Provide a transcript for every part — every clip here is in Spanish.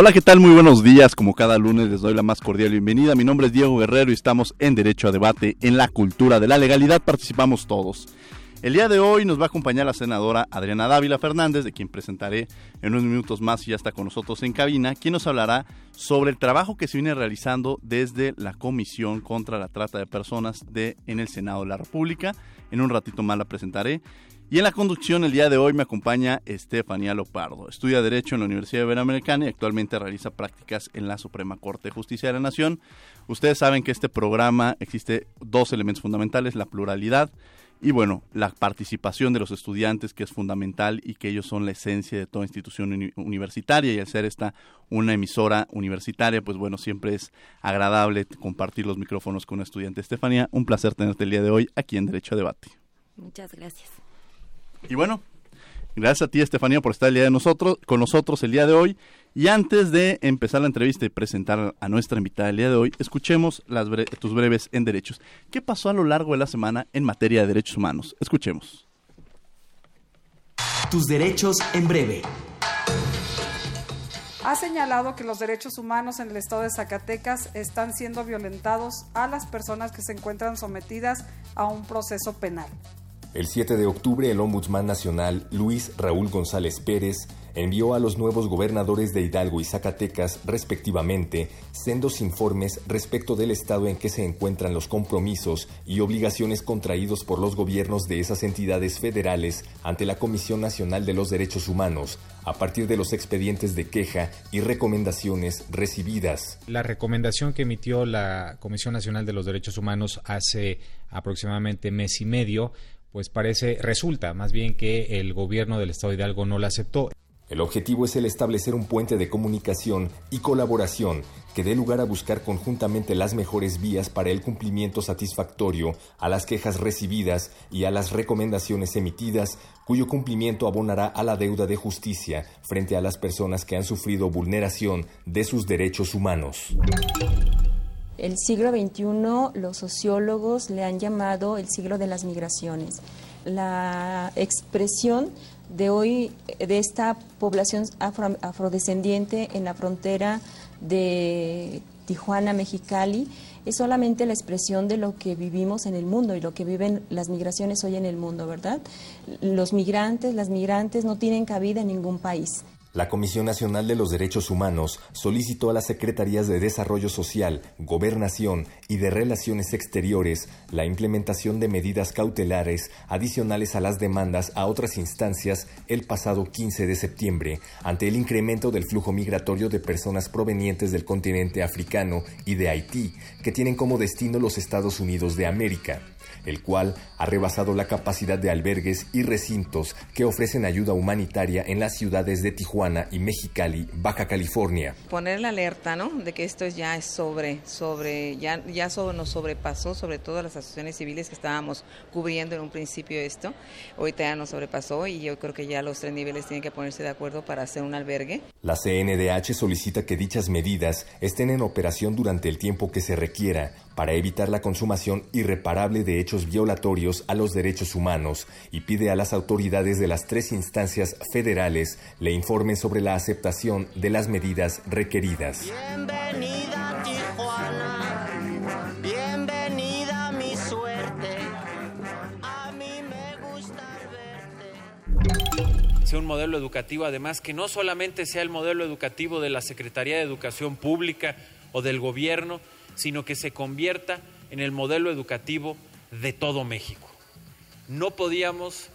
Hola, ¿qué tal? Muy buenos días. Como cada lunes les doy la más cordial bienvenida. Mi nombre es Diego Guerrero y estamos en Derecho a Debate. En la cultura de la legalidad participamos todos. El día de hoy nos va a acompañar la senadora Adriana Dávila Fernández, de quien presentaré en unos minutos más y ya está con nosotros en cabina, quien nos hablará sobre el trabajo que se viene realizando desde la Comisión contra la Trata de Personas de, en el Senado de la República. En un ratito más la presentaré. Y en la conducción el día de hoy me acompaña Estefanía Lopardo. Estudia Derecho en la Universidad Iberoamericana y actualmente realiza prácticas en la Suprema Corte de Justicia de la Nación. Ustedes saben que este programa existe dos elementos fundamentales, la pluralidad y bueno, la participación de los estudiantes que es fundamental y que ellos son la esencia de toda institución universitaria y al ser esta una emisora universitaria, pues bueno, siempre es agradable compartir los micrófonos con una estudiante. Estefanía, un placer tenerte el día de hoy aquí en Derecho a Debate. Muchas gracias. Y bueno, gracias a ti, Estefanía, por estar el día de nosotros, con nosotros el día de hoy. Y antes de empezar la entrevista y presentar a nuestra invitada el día de hoy, escuchemos las tus breves en derechos. ¿Qué pasó a lo largo de la semana en materia de derechos humanos? Escuchemos. Tus derechos en breve. Ha señalado que los derechos humanos en el estado de Zacatecas están siendo violentados a las personas que se encuentran sometidas a un proceso penal. El 7 de octubre, el Ombudsman Nacional, Luis Raúl González Pérez, envió a los nuevos gobernadores de Hidalgo y Zacatecas, respectivamente, sendos informes respecto del estado en que se encuentran los compromisos y obligaciones contraídos por los gobiernos de esas entidades federales ante la Comisión Nacional de los Derechos Humanos, a partir de los expedientes de queja y recomendaciones recibidas. La recomendación que emitió la Comisión Nacional de los Derechos Humanos hace aproximadamente mes y medio pues parece, resulta más bien que el gobierno del Estado de Hidalgo no la aceptó. El objetivo es el establecer un puente de comunicación y colaboración que dé lugar a buscar conjuntamente las mejores vías para el cumplimiento satisfactorio a las quejas recibidas y a las recomendaciones emitidas, cuyo cumplimiento abonará a la deuda de justicia frente a las personas que han sufrido vulneración de sus derechos humanos. El siglo XXI los sociólogos le han llamado el siglo de las migraciones. La expresión de hoy de esta población afrodescendiente en la frontera de Tijuana, Mexicali, es solamente la expresión de lo que vivimos en el mundo y lo que viven las migraciones hoy en el mundo, ¿verdad? Los migrantes, las migrantes no tienen cabida en ningún país. La Comisión Nacional de los Derechos Humanos solicitó a las Secretarías de Desarrollo Social, Gobernación y de Relaciones Exteriores la implementación de medidas cautelares adicionales a las demandas a otras instancias el pasado 15 de septiembre ante el incremento del flujo migratorio de personas provenientes del continente africano y de Haití que tienen como destino los Estados Unidos de América el cual ha rebasado la capacidad de albergues y recintos que ofrecen ayuda humanitaria en las ciudades de Tijuana y Mexicali, Baja California. Poner la alerta, ¿no? De que esto ya es sobre, sobre, ya, ya nos sobrepasó, sobre todo las asociaciones civiles que estábamos cubriendo en un principio esto. Ahorita ya nos sobrepasó y yo creo que ya los tres niveles tienen que ponerse de acuerdo para hacer un albergue. La CNDH solicita que dichas medidas estén en operación durante el tiempo que se requiera para evitar la consumación irreparable de hechos violatorios a los derechos humanos y pide a las autoridades de las tres instancias federales le informen sobre la aceptación de las medidas requeridas. Bienvenida Tijuana, bienvenida mi suerte, a mí me gusta verte. Sea un modelo educativo, además que no solamente sea el modelo educativo de la Secretaría de Educación Pública o del gobierno, sino que se convierta en el modelo educativo de todo México. No podíamos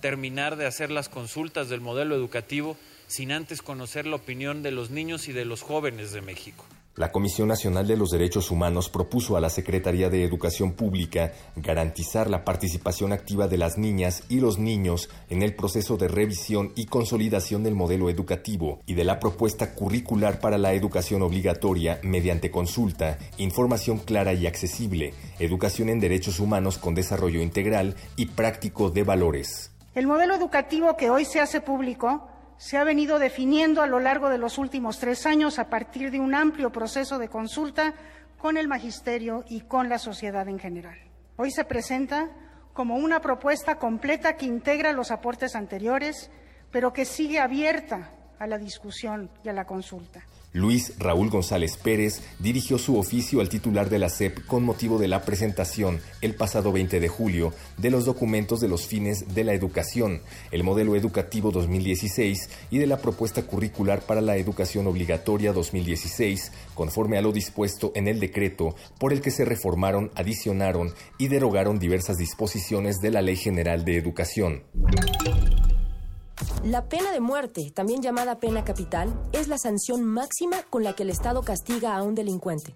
terminar de hacer las consultas del modelo educativo sin antes conocer la opinión de los niños y de los jóvenes de México. La Comisión Nacional de los Derechos Humanos propuso a la Secretaría de Educación Pública garantizar la participación activa de las niñas y los niños en el proceso de revisión y consolidación del modelo educativo y de la propuesta curricular para la educación obligatoria mediante consulta, información clara y accesible, educación en derechos humanos con desarrollo integral y práctico de valores. El modelo educativo que hoy se hace público se ha venido definiendo a lo largo de los últimos tres años a partir de un amplio proceso de consulta con el magisterio y con la sociedad en general. Hoy se presenta como una propuesta completa que integra los aportes anteriores, pero que sigue abierta a la discusión y a la consulta. Luis Raúl González Pérez dirigió su oficio al titular de la SEP con motivo de la presentación el pasado 20 de julio de los documentos de los fines de la educación, el modelo educativo 2016 y de la propuesta curricular para la educación obligatoria 2016, conforme a lo dispuesto en el decreto por el que se reformaron, adicionaron y derogaron diversas disposiciones de la Ley General de Educación. La pena de muerte, también llamada pena capital, es la sanción máxima con la que el Estado castiga a un delincuente.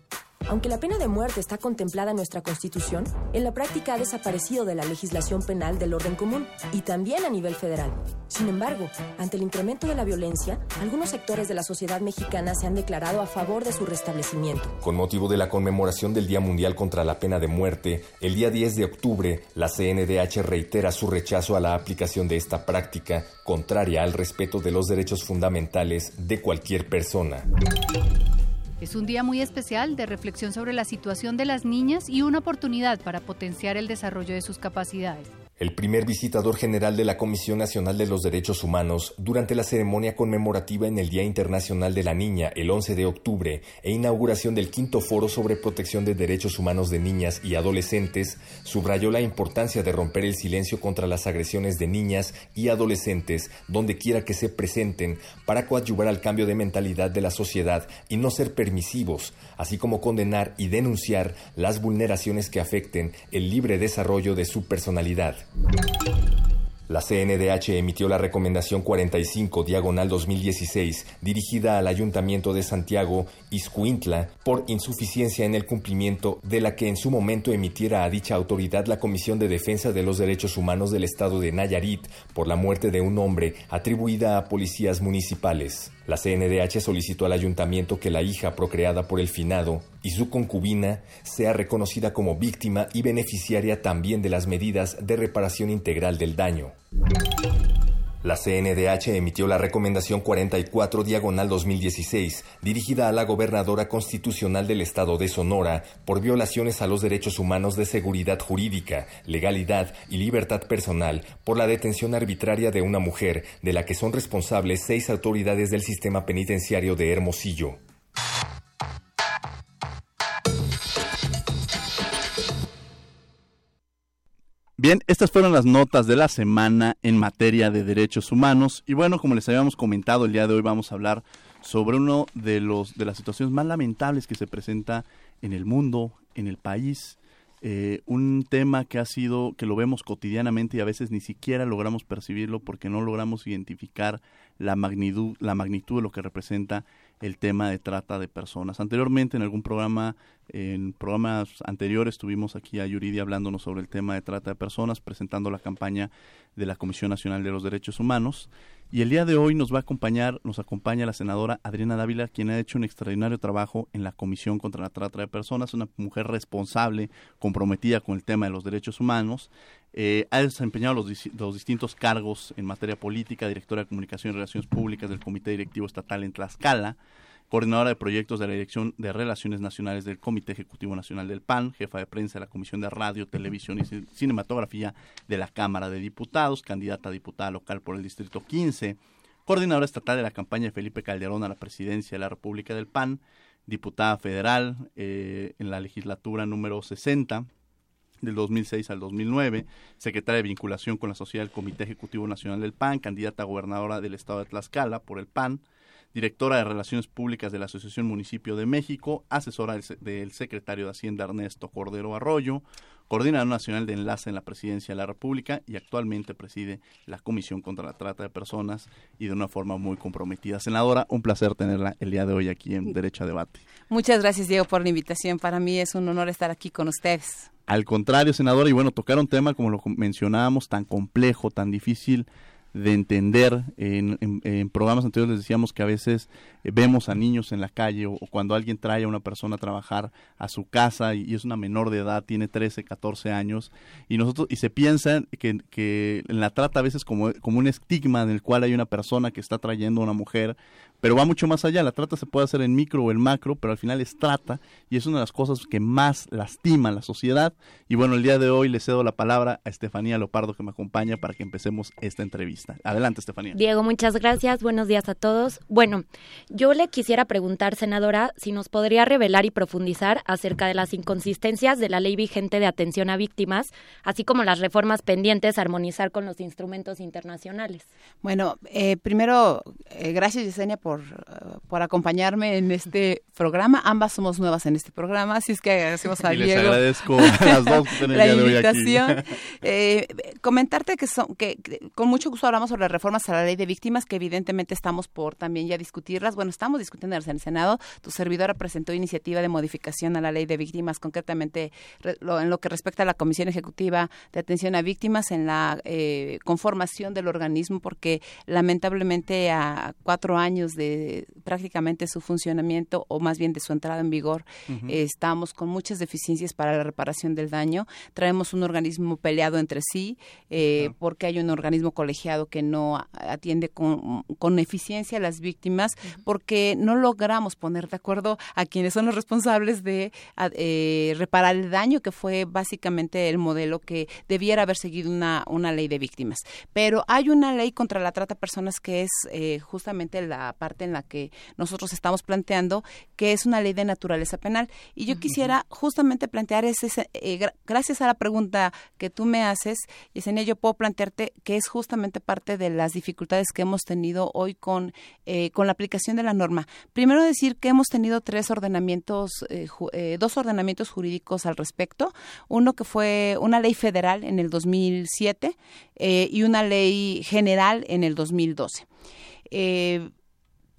Aunque la pena de muerte está contemplada en nuestra Constitución, en la práctica ha desaparecido de la legislación penal del orden común y también a nivel federal. Sin embargo, ante el incremento de la violencia, algunos sectores de la sociedad mexicana se han declarado a favor de su restablecimiento. Con motivo de la conmemoración del Día Mundial contra la Pena de Muerte, el día 10 de octubre, la CNDH reitera su rechazo a la aplicación de esta práctica, contraria al respeto de los derechos fundamentales de cualquier persona. Es un día muy especial de reflexión sobre la situación de las niñas y una oportunidad para potenciar el desarrollo de sus capacidades. El primer visitador general de la Comisión Nacional de los Derechos Humanos durante la ceremonia conmemorativa en el Día Internacional de la Niña el 11 de octubre e inauguración del quinto foro sobre protección de derechos humanos de niñas y adolescentes subrayó la importancia de romper el silencio contra las agresiones de niñas y adolescentes donde quiera que se presenten para coadyuvar al cambio de mentalidad de la sociedad y no ser permisivos, así como condenar y denunciar las vulneraciones que afecten el libre desarrollo de su personalidad. La CNDH emitió la recomendación 45 diagonal 2016 dirigida al Ayuntamiento de Santiago Iscuintla por insuficiencia en el cumplimiento de la que en su momento emitiera a dicha autoridad la Comisión de Defensa de los Derechos Humanos del Estado de Nayarit por la muerte de un hombre atribuida a policías municipales. La CNDH solicitó al ayuntamiento que la hija procreada por el finado y su concubina sea reconocida como víctima y beneficiaria también de las medidas de reparación integral del daño. La CNDH emitió la recomendación 44 diagonal 2016, dirigida a la gobernadora constitucional del estado de Sonora por violaciones a los derechos humanos de seguridad jurídica, legalidad y libertad personal por la detención arbitraria de una mujer, de la que son responsables seis autoridades del sistema penitenciario de Hermosillo. Bien, estas fueron las notas de la semana en materia de derechos humanos. Y bueno, como les habíamos comentado, el día de hoy vamos a hablar sobre uno de los de las situaciones más lamentables que se presenta en el mundo, en el país, eh, un tema que ha sido que lo vemos cotidianamente y a veces ni siquiera logramos percibirlo porque no logramos identificar la magnitud la magnitud de lo que representa el tema de trata de personas. Anteriormente en algún programa, en programas anteriores tuvimos aquí a Yuridia hablándonos sobre el tema de trata de personas, presentando la campaña de la Comisión Nacional de los Derechos Humanos. Y el día de hoy nos va a acompañar, nos acompaña la senadora Adriana Dávila, quien ha hecho un extraordinario trabajo en la Comisión contra la Trata de Personas, una mujer responsable, comprometida con el tema de los derechos humanos. Eh, ha desempeñado los, los, distintos cargos en materia política, directora de Comunicación y Relaciones Públicas del Comité Directivo Estatal en Tlaxcala, coordinadora de proyectos de la Dirección de Relaciones Nacionales del Comité Ejecutivo Nacional del PAN, jefa de prensa de la Comisión de Radio, Televisión y Cinematografía de la Cámara de Diputados, candidata a diputada local por el Distrito 15, coordinadora estatal de la campaña de Felipe Calderón a la presidencia de la República del PAN, diputada federal eh, en la legislatura número 60 del 2006 al 2009, secretaria de vinculación con la sociedad del Comité Ejecutivo Nacional del PAN, candidata a gobernadora del estado de Tlaxcala por el PAN, directora de Relaciones Públicas de la Asociación Municipio de México, asesora del, secretario de Hacienda Ernesto Cordero Arroyo, coordinador nacional de enlace en la presidencia de la República y actualmente preside la Comisión contra la Trata de Personas y de una forma muy comprometida. Senadora, un placer tenerla el día de hoy aquí en Derecho a Debate. Muchas gracias, Diego, por la invitación. Para mí es un honor estar aquí con ustedes. Al contrario, senadora, y bueno, tocar un tema, como lo mencionábamos, tan complejo, tan difícil de entender. En, programas anteriores les decíamos que a veces eh, vemos a niños en la calle o, cuando alguien trae a una persona a trabajar a su casa y, es una menor de edad, tiene 13, 14 años, y nosotros y se piensa que, que la trata a veces como, como un estigma en el cual hay una persona que está trayendo a una mujer pero va mucho más allá. La trata se puede hacer en micro o en macro, pero al final es trata y es una de las cosas que más lastima a la sociedad. Y bueno, el día de hoy le cedo la palabra a Estefanía Lopardo que me acompaña para que empecemos esta entrevista. Adelante, Estefanía. Diego, muchas gracias. Buenos días a todos. Bueno, yo le quisiera preguntar, senadora, si nos podría revelar y profundizar acerca de las inconsistencias de la ley vigente de atención a víctimas, así como las reformas pendientes a armonizar con los instrumentos internacionales. Bueno, eh, primero, eh, gracias, Yesenia, por por, acompañarme en este programa. Ambas somos nuevas en este programa, así es que agradecemos a y Diego. Les agradezco a las dos la invitación. Eh, comentarte que, son, que, con mucho gusto hablamos sobre reformas a la ley de víctimas, que evidentemente estamos por también ya discutirlas. Bueno, estamos discutiendo en el Senado. Tu servidora presentó iniciativa de modificación a la ley de víctimas, concretamente en lo que respecta a la Comisión Ejecutiva de Atención a Víctimas, en la eh, conformación del organismo, porque lamentablemente a cuatro años de prácticamente su funcionamiento o más bien de su entrada en vigor. estamos con muchas deficiencias para la reparación del daño. Traemos un organismo peleado entre sí eh, porque hay un organismo colegiado que no atiende con, eficiencia a las víctimas porque no logramos poner de acuerdo a quienes son los responsables de eh, reparar el daño que fue básicamente el modelo que debiera haber seguido una, una ley de víctimas. Pero hay una ley contra la trata de personas que es eh, justamente la parte en la que nosotros estamos planteando, que es una ley de naturaleza penal. Y yo quisiera justamente plantear ese, eh, gracias a la pregunta que tú me haces, Yesenia, yo puedo plantearte que es justamente parte de las dificultades que hemos tenido hoy con, eh, con la aplicación de la norma. Primero decir que hemos tenido tres ordenamientos, eh, dos ordenamientos jurídicos al respecto. Uno que fue una ley federal en el 2007 y una ley general en el 2012. Eh,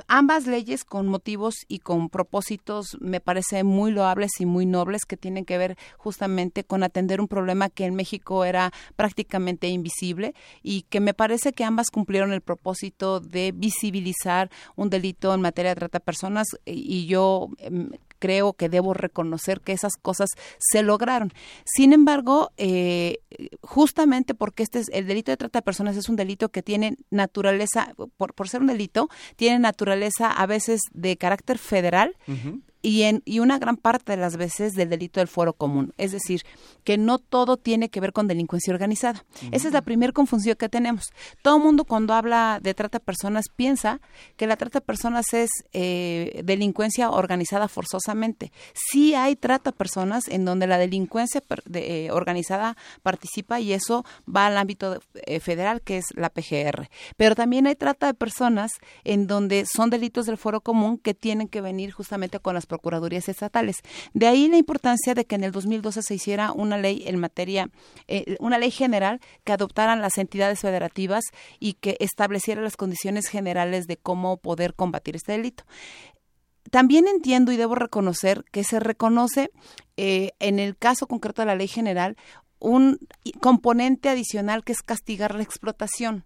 ambas leyes con motivos y con propósitos me parece muy loables y muy nobles que tienen que ver justamente con atender un problema que en México era prácticamente invisible y que me parece que ambas cumplieron el propósito de visibilizar un delito en materia de trata de personas y yo em, creo que debo reconocer que esas cosas se lograron. Sin embargo, eh, justamente porque este es, el delito de trata de personas es un delito que tiene naturaleza, por, por ser un delito, tiene naturaleza a veces de carácter federal y, en, y una gran parte de las veces del delito del fuero común. Es decir, que no todo tiene que ver con delincuencia organizada. Esa es la primera confusión que tenemos. Todo el mundo cuando habla de trata de personas piensa que la trata de personas es eh, delincuencia organizada forzosamente. Sí hay trata de personas en donde la delincuencia eh, organizada participa y eso va al ámbito eh, federal que es la PGR. Pero también hay trata de personas en donde son delitos del fuero común que tienen que venir justamente con las procuradurías estatales. De ahí la importancia de que en el 2012 se hiciera una ley en materia, eh, una ley general que adoptaran las entidades federativas y que estableciera las condiciones generales de cómo poder combatir este delito también entiendo y debo reconocer que se reconoce eh, en el caso concreto de la ley general un componente adicional que es castigar la explotación,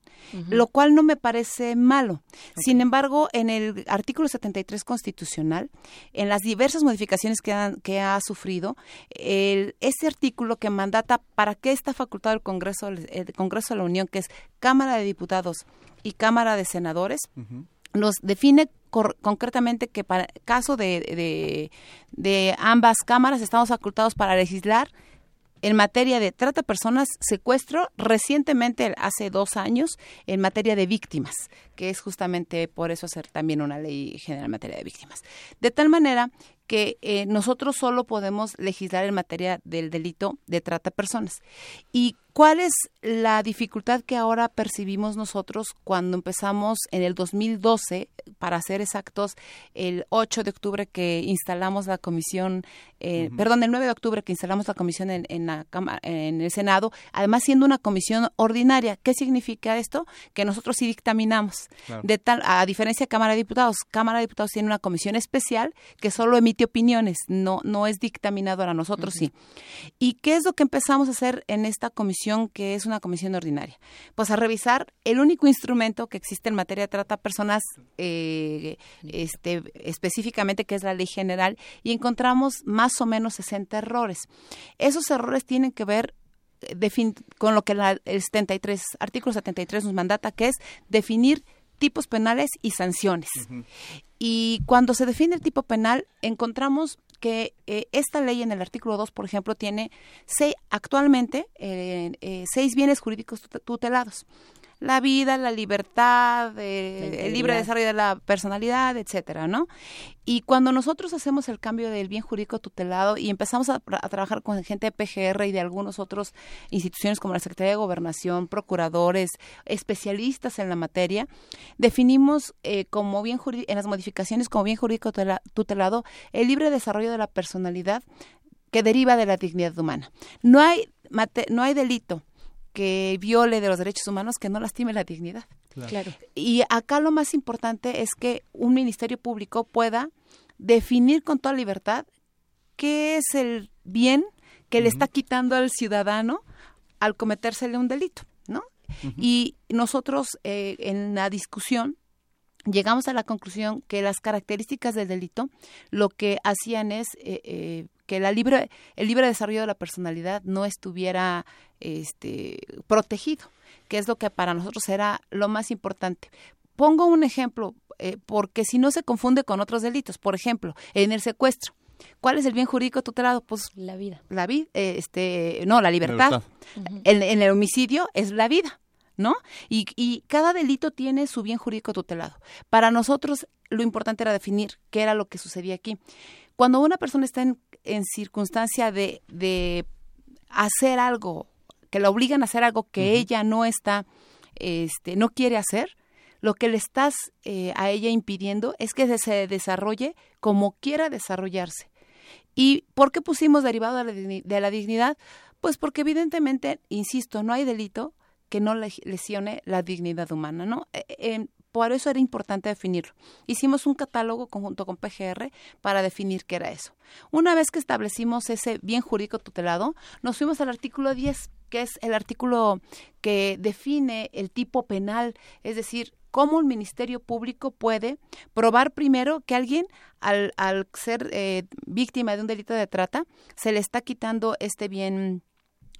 lo cual no me parece malo. Sin embargo, en el artículo 73 constitucional, en las diversas modificaciones que, que ha sufrido, el, ese artículo que mandata para qué está facultado el Congreso, el Congreso de la Unión, que es Cámara de Diputados y Cámara de Senadores, nos define concretamente que para caso de, de, de ambas cámaras estamos facultados para legislar en materia de trata personas, secuestro, recientemente, hace dos años, en materia de víctimas, que es justamente por eso hacer también una ley general en materia de víctimas. De tal manera que eh, nosotros solo podemos legislar en materia del delito de trata de personas. ¿Y cuál es la dificultad que ahora percibimos nosotros cuando empezamos en el 2012, para ser exactos, el 8 de octubre que instalamos la comisión, eh, perdón, el 9 de octubre que instalamos la comisión en, en, la en el Senado, además siendo una comisión ordinaria. ¿Qué significa esto? Que nosotros sí dictaminamos. De tal, a diferencia de Cámara de Diputados, Cámara de Diputados tiene una comisión especial que solo emite opiniones, no, no es dictaminadora, nosotros sí. ¿Y qué es lo que empezamos a hacer en esta comisión, que es una comisión ordinaria? Pues a revisar el único instrumento que existe en materia de trata de personas, eh, este, específicamente, que es la ley general, y encontramos más o menos 60 errores. Esos errores tienen que ver eh, con lo que la, el 73, artículo 73 nos mandata, que es definir tipos penales y sanciones. Y cuando se define el tipo penal, encontramos que eh, esta ley en el artículo 2, por ejemplo, tiene seis, actualmente eh, eh, seis bienes jurídicos tutelados la vida, la libertad, eh, el libre desarrollo de la personalidad, etcétera, ¿no? Y cuando nosotros hacemos el cambio del bien jurídico tutelado y empezamos a, trabajar con gente de PGR y de algunos otros instituciones como la Secretaría de Gobernación, procuradores, especialistas en la materia, definimos eh, como bien en las modificaciones como bien jurídico tutelado el libre desarrollo de la personalidad que deriva de la dignidad humana. No hay no hay delito que viole de los derechos humanos que no lastime la dignidad. Claro. Y acá lo más importante es que un ministerio público pueda definir con toda libertad qué es el bien que le está quitando al ciudadano al cometérsele un delito, ¿no? Y nosotros eh, en la discusión llegamos a la conclusión que las características del delito lo que hacían es eh, eh, que la libre, el libre desarrollo de la personalidad no estuviera este, protegido, que es lo que para nosotros era lo más importante. Pongo un ejemplo, eh, porque si no se confunde con otros delitos. Por ejemplo, en el secuestro. ¿Cuál es el bien jurídico tutelado? Pues la vida. La vida, eh, este, no, la libertad. en, el homicidio es la vida. ¿no? Y, y, cada delito tiene su bien jurídico tutelado. Para nosotros lo importante era definir qué era lo que sucedía aquí. Cuando una persona está en, en circunstancia de, de, hacer algo, que la obligan a hacer algo que ella no está, este, no quiere hacer, lo que le estás eh, a ella impidiendo es que se desarrolle como quiera desarrollarse. ¿Y por qué pusimos derivado de la, dignidad? Pues porque evidentemente, insisto, no hay delito que no lesione la dignidad humana, ¿no? Eh, por eso era importante definirlo. Hicimos un catálogo conjunto con PGR para definir qué era eso. Una vez que establecimos ese bien jurídico tutelado, nos fuimos al artículo 10, que es el artículo que define el tipo penal, es decir, cómo un ministerio público puede probar primero que alguien, al, al ser eh, víctima de un delito de trata, se le está quitando este bien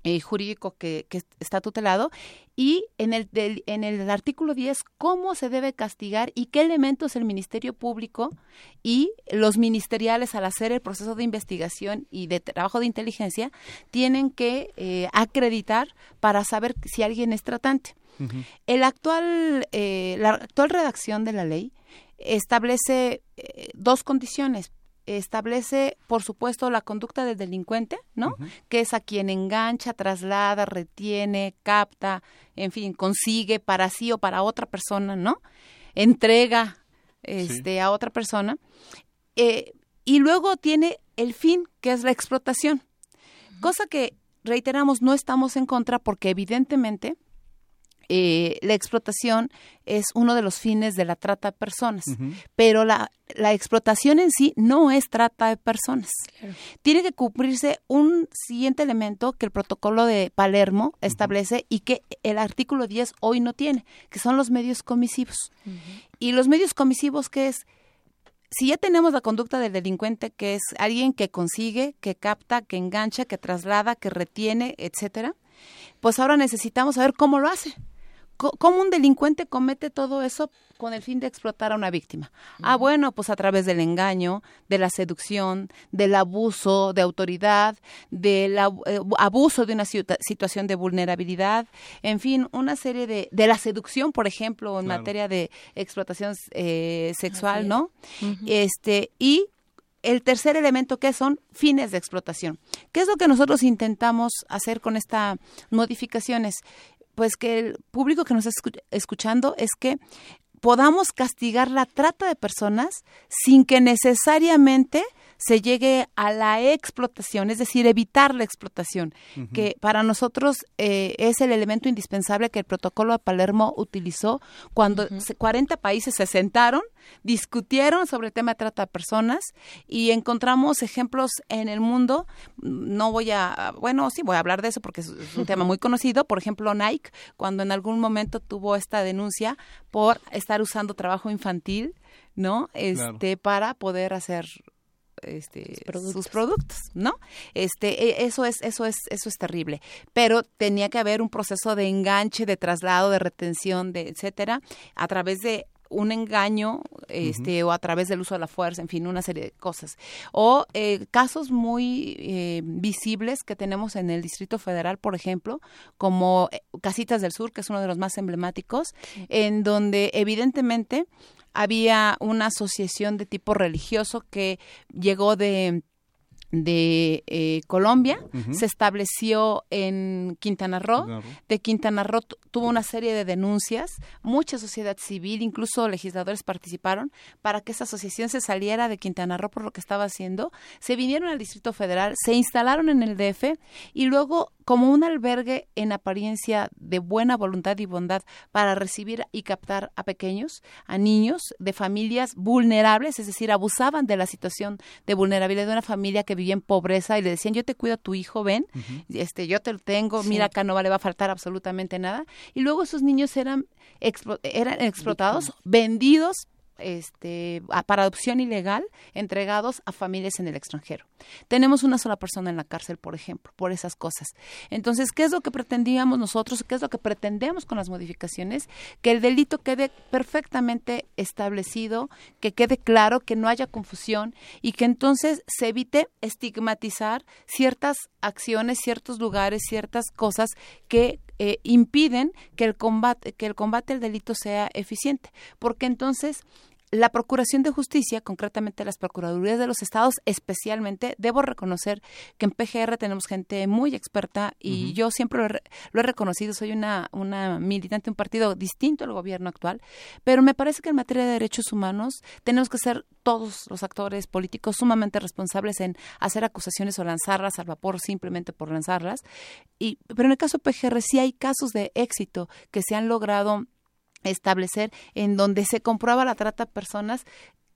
eh, jurídico que, que, está tutelado y en el, en el artículo 10 cómo se debe castigar y qué elementos el Ministerio Público y los ministeriales al hacer el proceso de investigación y de trabajo de inteligencia tienen que eh, acreditar para saber si alguien es tratante. El actual, eh, la actual redacción de la ley establece dos condiciones establece, por supuesto, la conducta del delincuente, ¿no? Que es a quien engancha, traslada, retiene, capta, en fin, consigue para sí o para otra persona, ¿no? Entrega este, a otra persona. Eh, y luego tiene el fin, que es la explotación. Cosa que, reiteramos, no estamos en contra porque evidentemente eh, la explotación es uno de los fines de la trata de personas, pero la, la, explotación en sí no es trata de personas. Tiene que cumplirse un siguiente elemento que el protocolo de Palermo establece y que el artículo 10 hoy no tiene, que son los medios comisivos. Y los medios comisivos, ¿qué es? si ya tenemos la conducta del delincuente, que es alguien que consigue, que capta, que engancha, que traslada, que retiene, etcétera, pues ahora necesitamos saber cómo lo hace ¿Cómo un delincuente comete todo eso con el fin de explotar a una víctima? Ah, bueno, pues a través del engaño, de la seducción, del abuso de autoridad, del eh, abuso de una situación de vulnerabilidad, en fin, una serie de, de la seducción, por ejemplo, en materia de explotación eh, sexual, ¿no? Este, y el tercer elemento que son fines de explotación. ¿Qué es lo que nosotros intentamos hacer con estas modificaciones? Pues que el público que nos está escuchando es que podamos castigar la trata de personas sin que necesariamente se llegue a la explotación, es decir, evitar la explotación, que para nosotros eh, es el elemento indispensable que el protocolo de Palermo utilizó cuando 40 países se sentaron, discutieron sobre el tema de trata de personas y encontramos ejemplos en el mundo. No voy a, bueno, sí voy a hablar de eso porque es un tema muy conocido. Por ejemplo, Nike, cuando en algún momento tuvo esta denuncia por estar usando trabajo infantil, ¿no? Este, para poder hacer este, sus productos, ¿no? Este, e, eso es, eso es, eso es terrible. Pero tenía que haber un proceso de enganche, de traslado, de retención, de etcétera, a través de un engaño este o a través del uso de la fuerza, en fin, una serie de cosas. O eh, casos muy eh, visibles que tenemos en el Distrito Federal, por ejemplo, como eh, Casitas del Sur, que es uno de los más emblemáticos, en donde evidentemente había una asociación de tipo religioso que llegó de de eh, Colombia, se estableció en Quintana Roo. De Quintana Roo tuvo una serie de denuncias, mucha sociedad civil, incluso legisladores participaron para que esa asociación se saliera de Quintana Roo por lo que estaba haciendo. Se vinieron al Distrito Federal, se instalaron en el DF y luego como un albergue en apariencia de buena voluntad y bondad para recibir y captar a pequeños, a niños de familias vulnerables, es decir, abusaban de la situación de vulnerabilidad de una familia que vivía en pobreza y le decían, yo te cuido a tu hijo, ven, este, yo te lo tengo, mira acá no le va a faltar absolutamente nada. Y luego esos niños eran, eran explotados, vendidos este, para adopción ilegal entregados a familias en el extranjero. Tenemos una sola persona en la cárcel, por ejemplo, por esas cosas. Entonces, ¿qué es lo que pretendíamos nosotros? ¿Qué es lo que pretendemos con las modificaciones? Que el delito quede perfectamente establecido, que quede claro, que no haya confusión y que entonces se evite estigmatizar ciertas acciones, ciertos lugares, ciertas cosas que eh, impiden que el combate que el combate al delito sea eficiente porque entonces la Procuración de Justicia, concretamente las Procuradurías de los Estados, especialmente, debo reconocer que en PGR tenemos gente muy experta y yo siempre lo he, reconocido, soy una, una militante de un partido distinto al gobierno actual, pero me parece que en materia de derechos humanos tenemos que ser todos los actores políticos sumamente responsables en hacer acusaciones o lanzarlas al vapor simplemente por lanzarlas. Y, pero en el caso de PGR sí hay casos de éxito que se han logrado establecer en donde se comprueba la trata de personas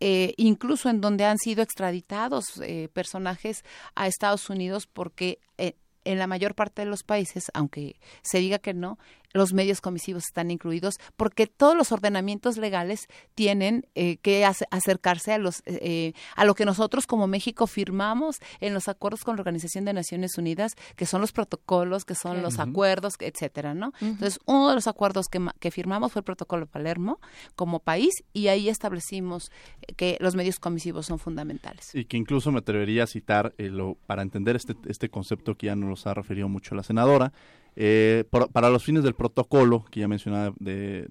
eh, incluso en donde han sido extraditados eh, personajes a Estados Unidos porque eh, en la mayor parte de los países, aunque se diga que no, los medios comisivos están incluidos porque todos los ordenamientos legales tienen eh, que acercarse a los eh, a lo que nosotros como México firmamos en los acuerdos con la Organización de Naciones Unidas que son los protocolos que son los acuerdos etcétera no entonces uno de los acuerdos que, que firmamos fue el protocolo de Palermo como país y ahí establecimos que los medios comisivos son fundamentales. Y que incluso me atrevería a citar eh, lo, para entender este este concepto que ya nos ha referido mucho la senadora eh, para los fines del protocolo que ya mencionaba de,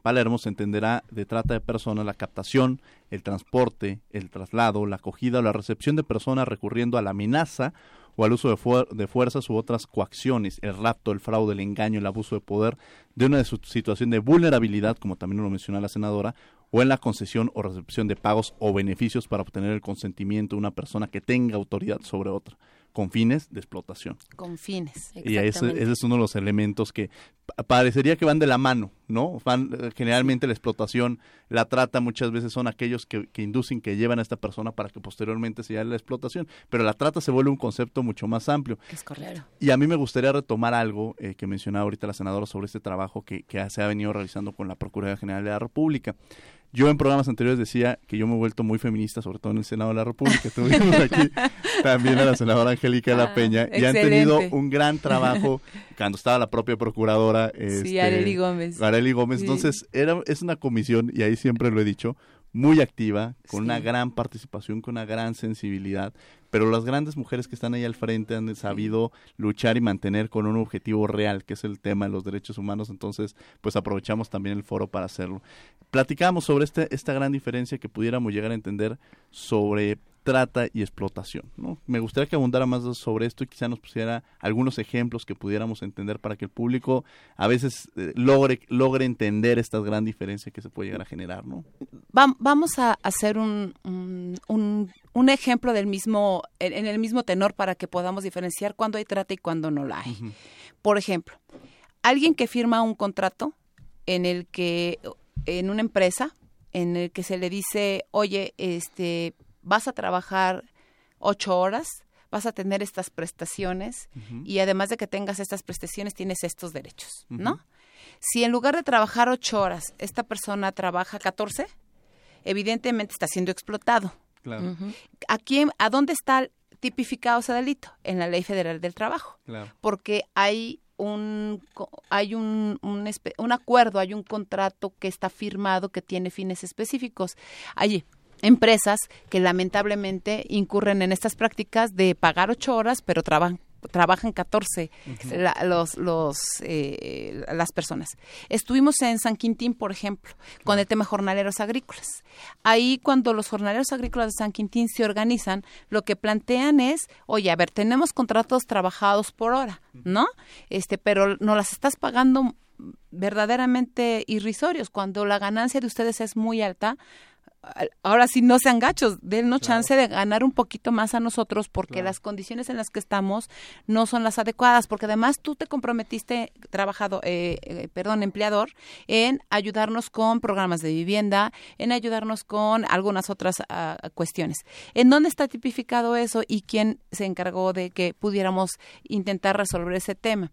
Palermo, se entenderá de trata de personas la captación, el transporte, el traslado, la acogida o la recepción de personas recurriendo a la amenaza o al uso de, de, fuerzas u otras coacciones, el rapto, el fraude, el engaño, el abuso de poder de una situación de vulnerabilidad, como también lo menciona la senadora, o en la concesión o recepción de pagos o beneficios para obtener el consentimiento de una persona que tenga autoridad sobre otra con fines de explotación. Con fines. Y ese, ese, es uno de los elementos que parecería que van de la mano, ¿no? Van, eh, generalmente la explotación, la trata muchas veces son aquellos que, que, inducen, que llevan a esta persona para que posteriormente se haga la explotación, pero la trata se vuelve un concepto mucho más amplio. Es correcto. Y a mí me gustaría retomar algo eh, que mencionaba ahorita la senadora sobre este trabajo que, que se ha venido realizando con la Procuraduría General de la República. Yo en programas anteriores decía que yo me he vuelto muy feminista, sobre todo en el Senado de la República. Tuvimos aquí también a la senadora Angélica de la Ah, Peña y han tenido excelente. un gran trabajo cuando estaba la propia procuradora. este, Arely Gómez. Arely Gómez. Sí. Entonces, era, es una comisión, y ahí siempre lo he dicho, muy activa, con una gran participación, con una gran sensibilidad, pero las grandes mujeres que están ahí al frente han sabido luchar y mantener con un objetivo real, que es el tema de los derechos humanos, entonces pues aprovechamos también el foro para hacerlo. Platicamos sobre este, esta gran diferencia que pudiéramos llegar a entender sobre trata y explotación. ¿no? Me gustaría que abundara más sobre esto y quizá nos pusiera algunos ejemplos que pudiéramos entender para que el público a veces eh, logre, logre entender esta gran diferencia que se puede llegar a generar. ¿no? Va- vamos a hacer un, un, un- un ejemplo del mismo, en, el mismo tenor para que podamos diferenciar cuándo hay trata y cuándo no la hay. Por ejemplo, alguien que firma un contrato en el que, en una empresa, en el que se le dice, oye, este, vas a trabajar ocho horas, vas a tener estas prestaciones y además de que tengas estas prestaciones tienes estos derechos, ¿no? Si en lugar de trabajar ocho horas, esta persona trabaja 14, evidentemente está siendo explotado. Claro. ¿A quién, a dónde está tipificado ese delito? En la Ley Federal del Trabajo. Claro. Porque hay un hay un, un, un acuerdo, hay un contrato que está firmado que tiene fines específicos. Hay empresas que lamentablemente incurren en estas prácticas de pagar ocho horas, pero trabajan trabajan 14 Ujú. la- los, los, eh, las personas. Estuvimos en San Quintín, por ejemplo, con el tema jornaleros agrícolas. Ahí cuando los jornaleros agrícolas de San Quintín se organizan, lo que plantean es, oye, a ver, tenemos contratos trabajados por hora, ¿no? Este, pero no las estás pagando verdaderamente irrisorios. Cuando la ganancia de ustedes es muy alta, al- ahora sí no sean gachos, dennos chance de ganar un poquito más a nosotros porque Claro. las condiciones en las que estamos no son las adecuadas, porque además tú te comprometiste, trabajado, eh, eh, perdón, empleador, en ayudarnos con programas de vivienda, en ayudarnos con algunas otras ah, cuestiones. ¿En dónde está tipificado eso y quién se encargó de que pudiéramos intentar resolver ese tema?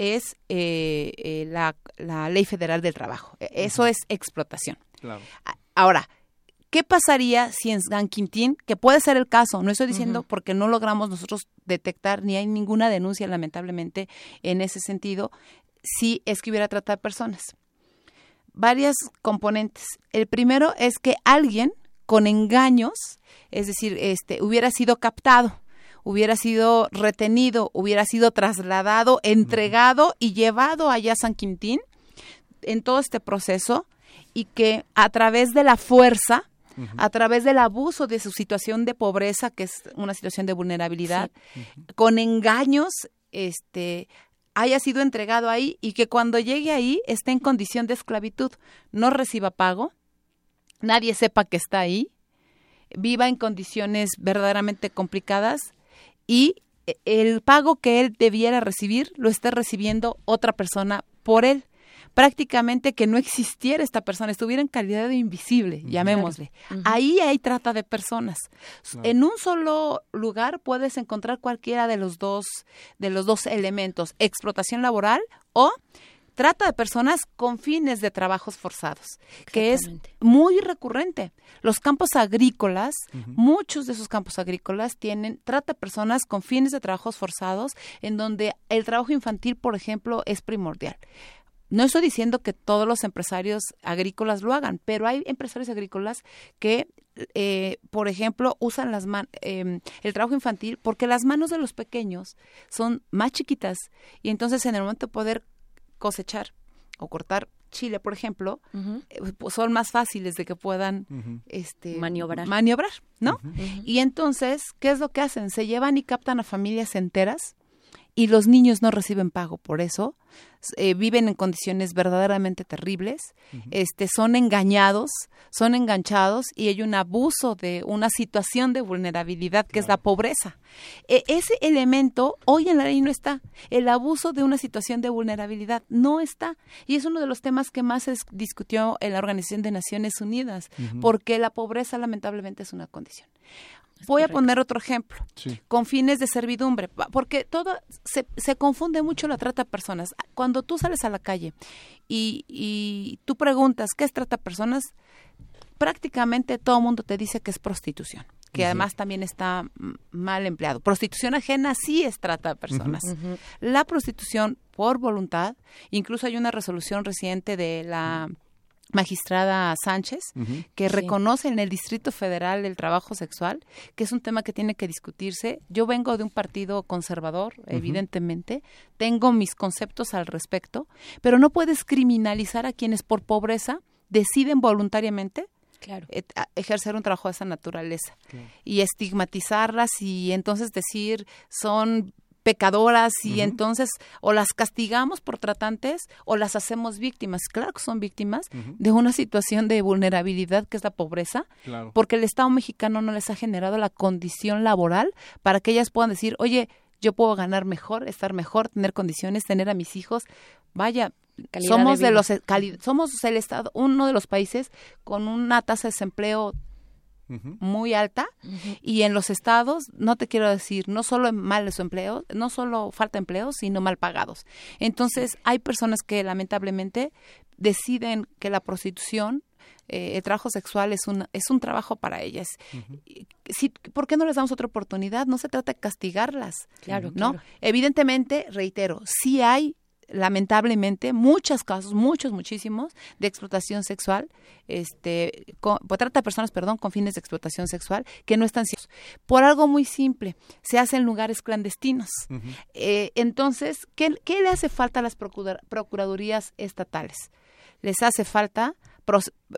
es eh, eh, la, la Ley Federal del Trabajo. E- Eso es explotación. Claro. Ahora, ¿qué pasaría si en San Quintín, que puede ser el caso, no estoy diciendo porque no logramos nosotros detectar ni hay ninguna denuncia lamentablemente en ese sentido, si es que hubiera trata de personas? Varias componentes. El primero es que alguien con engaños, es decir, este, hubiera sido captado, hubiera sido retenido, hubiera sido trasladado, entregado y llevado allá a San Quintín en todo este proceso y que a través de la fuerza, a través del abuso de su situación de pobreza, que es una situación de vulnerabilidad, con engaños, este haya sido entregado ahí y que cuando llegue ahí esté en condición de esclavitud, no reciba pago, nadie sepa que está ahí, viva en condiciones verdaderamente complicadas y e- el pago que él debiera recibir lo está recibiendo otra persona por él. Prácticamente que no existiera esta persona, estuviera en calidad de invisible, llamémosle. Ahí hay trata de personas. Claro. En un solo lugar puedes encontrar cualquiera de los dos de los dos elementos, explotación laboral o trata de personas con fines de trabajos forzados, que es muy recurrente. Los campos agrícolas, muchos de esos campos agrícolas tienen trata de personas con fines de trabajos forzados, en donde el trabajo infantil, por ejemplo, es primordial. No estoy diciendo que todos los empresarios agrícolas lo hagan, pero hay empresarios agrícolas que, eh, por ejemplo, usan las man- eh, el trabajo infantil porque las manos de los pequeños son más chiquitas y entonces en el momento de poder cosechar o cortar chile, por ejemplo, eh, pues son más fáciles de que puedan este, Maniobrar. maniobrar, ¿no? Y entonces, ¿qué es lo que hacen? Se llevan y captan a familias enteras y los niños no reciben pago por eso, eh, viven en condiciones verdaderamente terribles, este, son engañados, son enganchados y hay un abuso de una situación de vulnerabilidad que es la pobreza. E- ese elemento hoy en la ley no está. El abuso de una situación de vulnerabilidad no está. Y es uno de los temas que más se dis- discutió en la Organización de Naciones Unidas, porque la pobreza lamentablemente es una condición. Voy a poner otro ejemplo Sí. con fines de servidumbre, porque todo se, se confunde mucho la trata de personas. Cuando tú sales a la calle y, y tú preguntas qué es trata de personas, prácticamente todo el mundo te dice que es prostitución que además también está mal empleado. Prostitución ajena sí es trata de personas. La prostitución por voluntad, incluso hay una resolución reciente de la magistrada Sánchez, que reconoce en el Distrito Federal el trabajo sexual, que es un tema que tiene que discutirse. Yo vengo de un partido conservador, evidentemente, tengo mis conceptos al respecto, pero no puedes criminalizar a quienes por pobreza deciden voluntariamente ejercer un trabajo de esa naturaleza y estigmatizarlas y entonces decir son pecadoras y entonces o las castigamos por tratantes o las hacemos víctimas. Claro que son víctimas de una situación de vulnerabilidad que es la pobreza, porque el Estado mexicano no les ha generado la condición laboral para que ellas puedan decir, oye, yo puedo ganar mejor, estar mejor, tener condiciones, tener a mis hijos. Vaya, somos de, los somos el estado uno de los países con una tasa de desempleo muy alta y en los estados, no te quiero decir, no solo mal su empleo, no solo falta empleo, sino mal pagados. Entonces, hay personas que lamentablemente deciden que la prostitución eh, el trabajo sexual es un, es un trabajo para ellas. ¿Por qué no les damos otra oportunidad? No se trata de castigarlas. Claro, ¿no? claro. Evidentemente, reitero, sí hay lamentablemente muchos casos, muchos, muchísimos, de explotación sexual, este, con, trata de personas, perdón, con fines de explotación sexual, que no están por algo muy simple, se hace en lugares clandestinos. eh, entonces, ¿qué, ¿qué, le hace falta a las procuradurías estatales? Les hace falta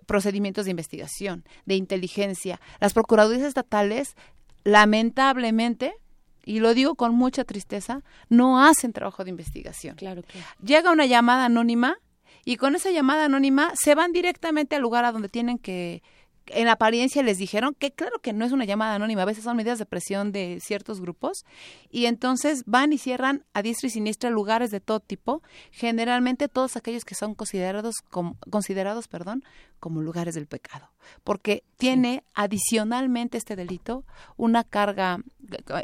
procedimientos de investigación, de inteligencia. Las procuradurías estatales, lamentablemente, y lo digo con mucha tristeza, no hacen trabajo de investigación. Claro, claro. Llega una llamada anónima y con esa llamada anónima se van directamente al lugar a donde tienen que, en apariencia les dijeron que claro que no es una llamada anónima, a veces son medidas de presión de ciertos grupos y entonces van y cierran a diestra y siniestra lugares de todo tipo, generalmente todos aquellos que son considerados como, considerados, perdón, como lugares del pecado, porque tiene adicionalmente este delito una carga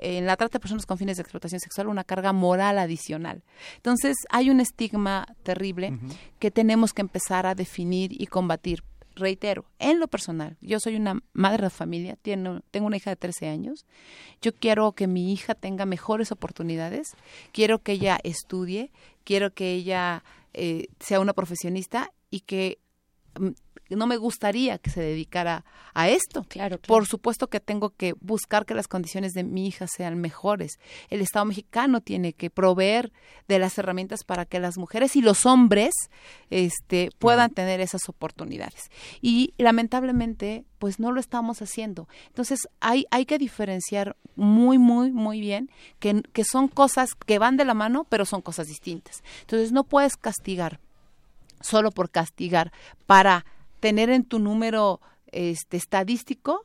en la trata de personas con fines de explotación sexual una carga moral adicional. Entonces, hay un estigma terrible que tenemos que empezar a definir y combatir reitero, en lo personal, yo soy una madre de familia, tengo, tengo una hija de 13 años, yo quiero que mi hija tenga mejores oportunidades, quiero que ella estudie, quiero que ella eh, sea una profesionista y que mm, no me gustaría que se dedicara a esto. Claro, Por supuesto que tengo que buscar que las condiciones de mi hija sean mejores. El Estado mexicano tiene que proveer de las herramientas para que las mujeres y los hombres este, puedan tener esas oportunidades. Y lamentablemente, pues no lo estamos haciendo. Entonces, hay, hay que diferenciar muy, muy, muy bien que, que son cosas que van de la mano, pero son cosas distintas. Entonces, no puedes castigar solo por castigar para tener en tu número este estadístico,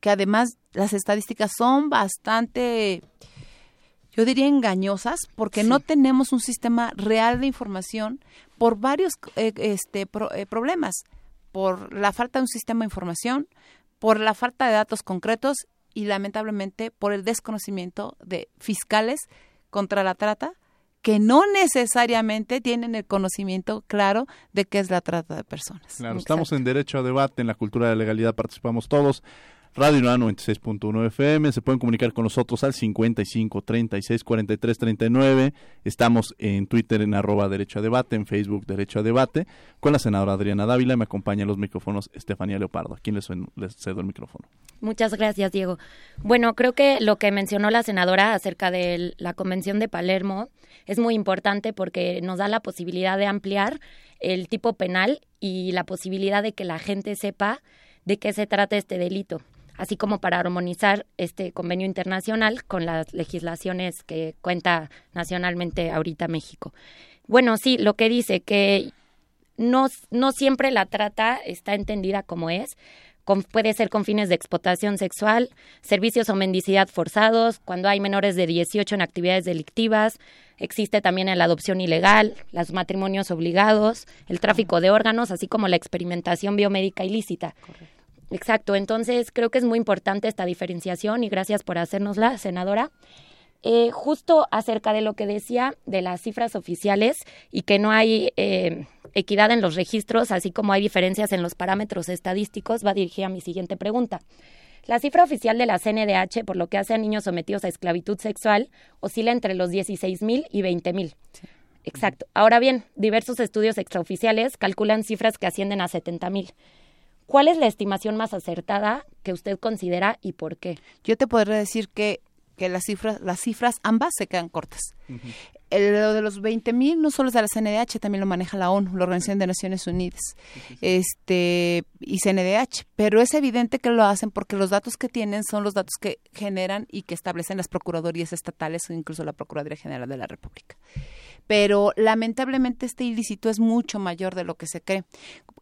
que además las estadísticas son bastante yo diría engañosas porque no tenemos un sistema real de información por varios eh, este, eh, problemas, por la falta de un sistema de información, por la falta de datos concretos y lamentablemente por el desconocimiento de fiscales contra la trata que no necesariamente tienen el conocimiento claro de qué es la trata de personas. Claro, estamos en derecho a debate, en la cultura de la legalidad participamos todos. Radio UNAM 96.1 FM. Se pueden comunicar con nosotros al 55 36 43 39. Estamos en Twitter en arroba derecho a debate, en Facebook derecho a debate, con la senadora Adriana Dávila. Me acompaña en los micrófonos Estefanía Leopardo. ¿A quién les, les cedo el micrófono? Muchas gracias, Diego. Bueno, creo que lo que mencionó la senadora acerca de la Convención de Palermo es muy importante porque nos da la posibilidad de ampliar el tipo penal y la posibilidad de que la gente sepa de qué se trata este delito así como para armonizar este convenio internacional con las legislaciones que cuenta nacionalmente ahorita México. Bueno, sí, lo que dice que no, no siempre la trata está entendida como es, puede ser con fines de explotación sexual, servicios o mendicidad forzados, cuando hay menores de 18 en actividades delictivas, existe también la adopción ilegal, los matrimonios obligados, el tráfico de órganos, así como la experimentación biomédica ilícita. Exacto, entonces creo que es muy importante esta diferenciación y gracias por hacérnosla, senadora. Eh, justo acerca de lo que decía de las cifras oficiales y que no hay eh, equidad en los registros, así como hay diferencias en los parámetros estadísticos, va dirigida a mi siguiente pregunta. La cifra oficial de la CNDH, por lo que hace a niños sometidos a esclavitud sexual, oscila entre los 16.000 y 20.000. Exacto. Ahora bien, diversos estudios extraoficiales calculan cifras que ascienden a 70.000. ¿Cuál es la estimación más acertada que usted considera y por qué? Yo te podría decir que, que las cifras, las cifras ambas se quedan cortas. El, lo de los 20.000 no solo es de la CNDH, también lo maneja la ONU, la Organización de Naciones Unidas, este y CNDH, pero es evidente que lo hacen porque los datos que tienen son los datos que generan y que establecen las procuradurías estatales o incluso la Procuraduría General de la República. Pero lamentablemente este ilícito es mucho mayor de lo que se cree.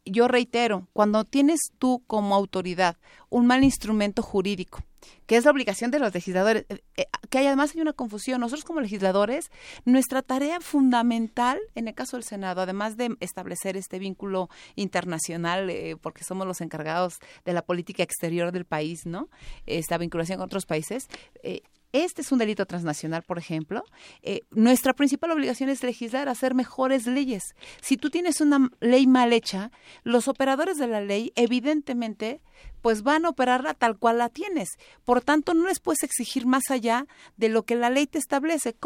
Yo reitero, cuando tienes tú como autoridad un mal instrumento jurídico, que es la obligación de los legisladores, eh, eh, que hay, además hay una confusión. Nosotros como legisladores, nuestra tarea fundamental, en el caso del Senado, además de establecer este vínculo internacional, eh, porque somos los encargados de la política exterior del país, ¿no? Esta vinculación con otros países, eh, este es un delito transnacional, por ejemplo. Eh, nuestra principal obligación es legislar, hacer mejores leyes. Si tú tienes una ley mal hecha, los operadores de la ley, evidentemente, pues van a operarla tal cual la tienes. Por tanto, no les puedes exigir más allá de lo que la ley te establece,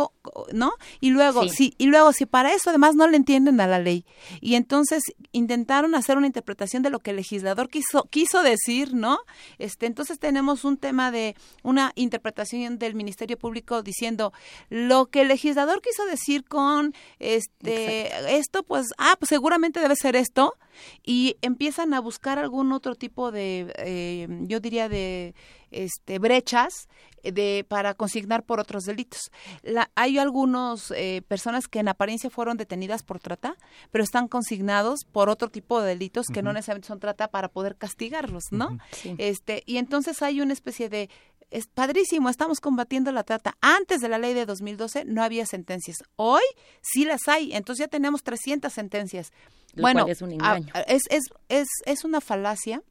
¿no? Y luego, Sí. si y luego si para eso además no le entienden a la ley y entonces intentaron hacer una interpretación de lo que el legislador quiso quiso decir, ¿no? Este, entonces tenemos un tema de una interpretación del Ministerio Público diciendo lo que el legislador quiso decir con este esto pues ah, pues seguramente debe ser esto y empiezan a buscar algún otro tipo de eh, yo diría de este brechas de para consignar por otros delitos. La- hay algunos eh, personas que en apariencia fueron detenidas por trata, pero están consignados por otro tipo de delitos que no necesariamente son trata para poder castigarlos, ¿no? Sí. Este y entonces hay una especie de es padrísimo, estamos combatiendo la trata. Antes de la ley de 2012 no había sentencias. Hoy sí las hay, entonces ya tenemos 300 sentencias. Lo bueno, cual es un a- engaño. es, es, es, es una falacia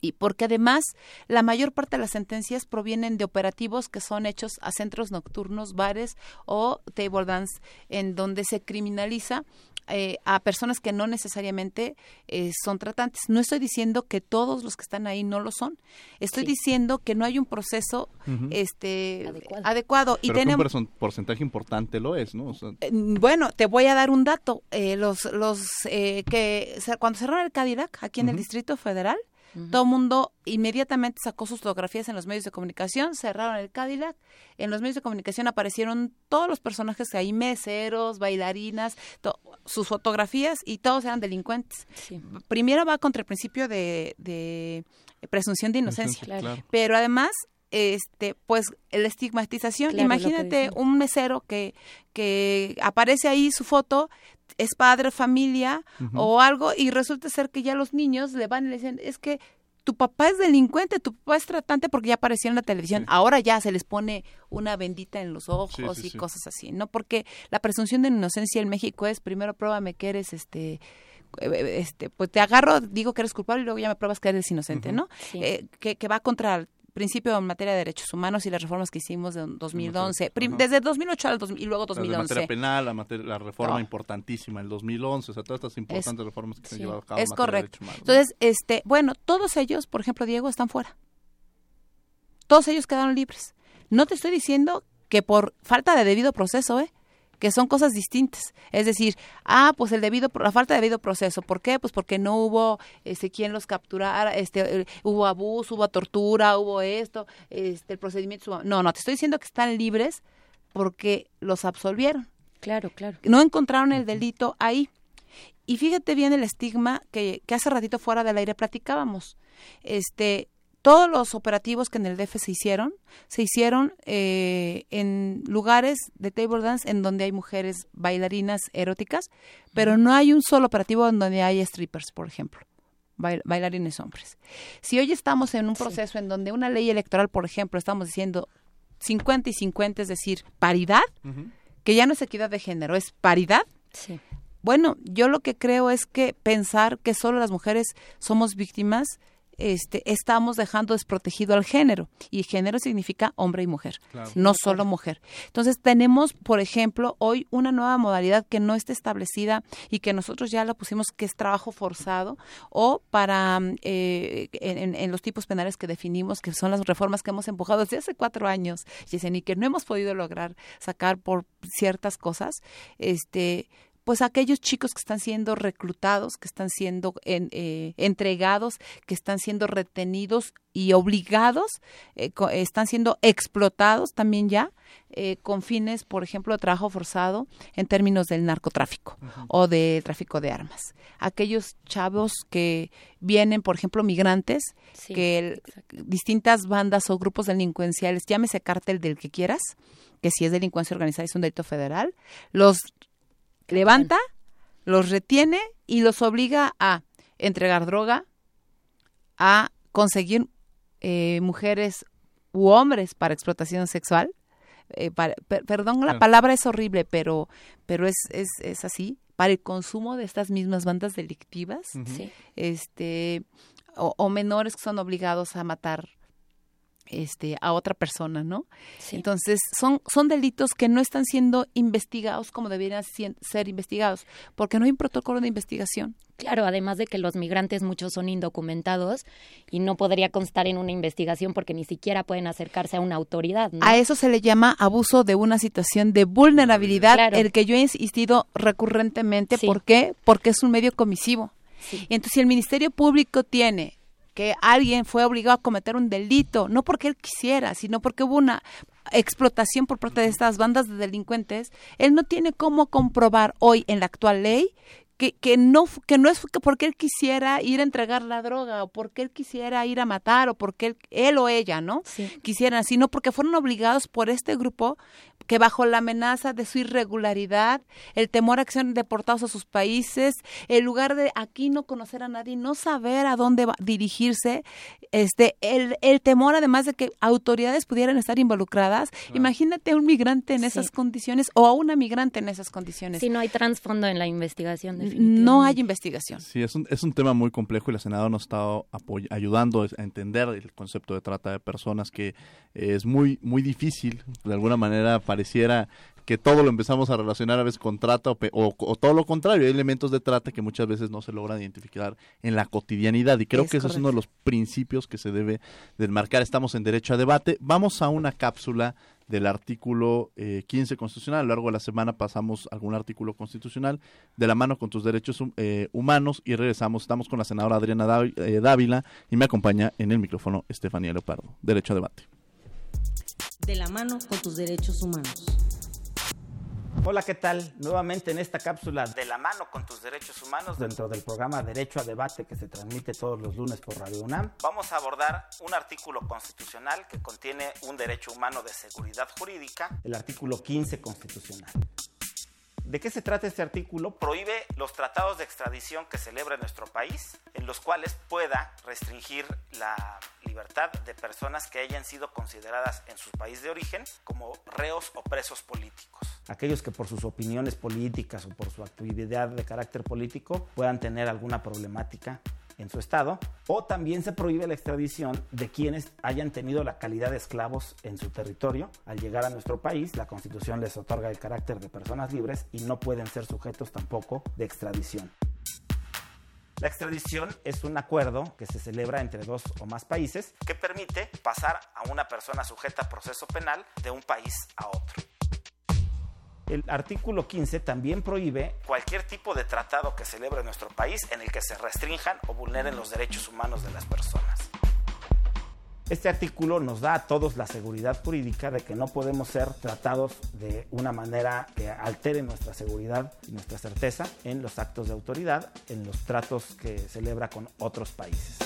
y porque además la mayor parte de las sentencias provienen de operativos que son hechos a centros nocturnos, bares o table dance, en donde se criminaliza eh, a personas que no necesariamente eh, son tratantes. No estoy diciendo que todos los que están ahí no lo son. Estoy Sí. diciendo que no hay un proceso este adecuado, y Pero un tenemos person- porcentaje importante lo es, ¿no? O sea, eh, Bueno, te voy a dar un dato. Eh, los los eh, que se- cuando cerraron el Cadillac aquí en el. Distrito Federal, todo el mundo inmediatamente sacó sus fotografías en los medios de comunicación, cerraron el Cadillac. En los medios de comunicación aparecieron todos los personajes ahí, meseros, bailarinas, sus fotografías y todos eran delincuentes. Primero va contra el principio de, de presunción de inocencia, Inocencia, claro. pero además este pues la estigmatización Claro, imagínate un mesero que que aparece ahí su foto es padre familia o algo y resulta ser que ya los niños le van y le dicen es que tu papá es delincuente, tu papá es tratante porque ya apareció en la televisión. Ahora ya se les pone una bendita en los ojos Sí, sí, y sí. cosas así, ¿no? Porque la presunción de inocencia en México es primero pruébame que eres este eh, este pues te agarro, digo que eres culpable y luego ya me pruebas que eres inocente. ¿no? Sí. Eh, que, que va contra principio en materia de derechos humanos y las reformas que hicimos de 2011, Prim- Ajá. desde 2008 al 2000 y luego la de 2011. materia penal, la, materia- la reforma No. importantísima en 2011, o sea, todas estas importantes reformas que se han llevado a cabo. en Es de correcto. humanos, ¿no? Entonces, este, bueno, todos ellos, por ejemplo, Diego, están fuera. Todos ellos quedaron libres. No te estoy diciendo que por falta de debido proceso, ¿eh? Que son cosas distintas. Es decir, ah, pues el debido, la falta de debido proceso. ¿Por qué? Pues porque no hubo este quien los capturara, este, eh, hubo abuso, hubo tortura, hubo esto, este, el procedimiento. No, no, te estoy diciendo que están libres porque los absolvieron. Claro, claro. No encontraron el delito ahí. Y fíjate bien el estigma que, que hace ratito fuera del aire platicábamos. Este, todos los operativos que en el DF se hicieron, se hicieron eh, en lugares de table dance en donde hay mujeres bailarinas eróticas, pero no hay un solo operativo en donde hay strippers, por ejemplo. bail- bailarines hombres. Si hoy estamos en un proceso en donde una ley electoral, por ejemplo, estamos diciendo 50 y 50, es decir, paridad, que ya no es equidad de género, es paridad. Sí. Bueno, yo lo que creo es que pensar que solo las mujeres somos víctimas este, estamos dejando desprotegido al género. Y género significa hombre y mujer, Claro. no Sí, solo mujer. Entonces tenemos, por ejemplo, hoy una nueva modalidad que no está establecida y que nosotros ya la pusimos, que es trabajo forzado, o para eh, en los tipos penales que definimos, que son las reformas que hemos empujado desde hace cuatro años, Yesen, y que no hemos podido lograr sacar por ciertas cosas, este pues aquellos chicos que están siendo reclutados, que están siendo en- eh, entregados, que están siendo retenidos y obligados, eh, están siendo explotados también ya eh, con fines, por ejemplo, de trabajo forzado en términos del narcotráfico o de tráfico de armas. Aquellos chavos que vienen, por ejemplo, migrantes, Sí, que el- distintas bandas o grupos delincuenciales, llámese cártel del que quieras, que si es delincuencia organizada es un delito federal, los levanta, los retiene y los obliga a entregar droga, a conseguir eh, mujeres u hombres para explotación sexual. Eh, para- per- perdón, la Claro. palabra es horrible, pero, pero es, es, es así. Para el consumo de estas mismas bandas delictivas, este, o, o menores que son obligados a matar este a otra persona, ¿no? Entonces, son son delitos que no están siendo investigados como deberían ser investigados, porque no hay un protocolo de investigación. Claro, además de que los migrantes muchos son indocumentados y no podría constar en una investigación porque ni siquiera pueden acercarse a una autoridad. ¿no? A eso se le llama abuso de una situación de vulnerabilidad, Claro. el que yo he insistido recurrentemente. ¿Por qué? Porque es un medio comisivo. Y entonces, si el Ministerio Público tiene que alguien fue obligado a cometer un delito, no porque él quisiera, sino porque hubo una explotación por parte de estas bandas de delincuentes, él no tiene cómo comprobar hoy en la actual ley que, que no que no es que porque él quisiera ir a entregar la droga o porque él quisiera ir a matar o porque él, él o ella, ¿no? Quisieran, sino porque fueron obligados por este grupo que bajo la amenaza de su irregularidad, el temor a que sean deportados a sus países, el lugar de aquí no conocer a nadie, no saber a dónde va- dirigirse, este, el, el temor además de que autoridades pudieran estar involucradas. Imagínate a un migrante en esas condiciones o a una migrante en esas condiciones. Si no hay trasfondo en la investigación, No hay investigación. Sí, es un, es un tema muy complejo y la senadora nos ha estado apoy- ayudando a entender el concepto de trata de personas que es muy muy difícil, de alguna manera pareciera que todo lo empezamos a relacionar a veces con trata o, pe- o- o todo lo contrario, hay elementos de trata que muchas veces no se logran identificar en la cotidianidad y creo Es que ese es uno de los principios que se debe de enmarcar. Estamos en derecho a debate. Vamos a una cápsula del artículo eh, 15 constitucional. A lo largo de la semana pasamos algún artículo constitucional de la mano con tus derechos eh, humanos y regresamos. Estamos con la senadora Adriana eh, Dávila y me acompaña en el micrófono Estefanía Leopardo. Derecho a debate. de la mano con tus derechos humanos. Hola, ¿qué tal? Nuevamente en esta cápsula de la mano con tus derechos humanos dentro del programa Derecho a Debate que se transmite todos los lunes por Radio UNAM. Vamos a abordar un artículo constitucional que contiene un derecho humano de seguridad jurídica, el artículo 15 constitucional. ¿De qué se trata este artículo? Prohíbe los tratados de extradición que celebra nuestro país, en los cuales pueda restringir la libertad de personas que hayan sido consideradas en su país de origen como reos o presos políticos. Aquellos que por sus opiniones políticas o por su actividad de carácter político puedan tener alguna problemática en su estado, o también se prohíbe la extradición de quienes hayan tenido la calidad de esclavos en su territorio. Al llegar a nuestro país, la Constitución les otorga el carácter de personas libres y no pueden ser sujetos tampoco de extradición. La extradición es un acuerdo que se celebra entre dos o más países que permite pasar a una persona sujeta a proceso penal de un país a otro. El artículo 15 también prohíbe cualquier tipo de tratado que celebre nuestro país en el que se restrinjan o vulneren los derechos humanos de las personas. Este artículo nos da a todos la seguridad jurídica de que no podemos ser tratados de una manera que altere nuestra seguridad y nuestra certeza en los actos de autoridad, en los tratos que celebra con otros países.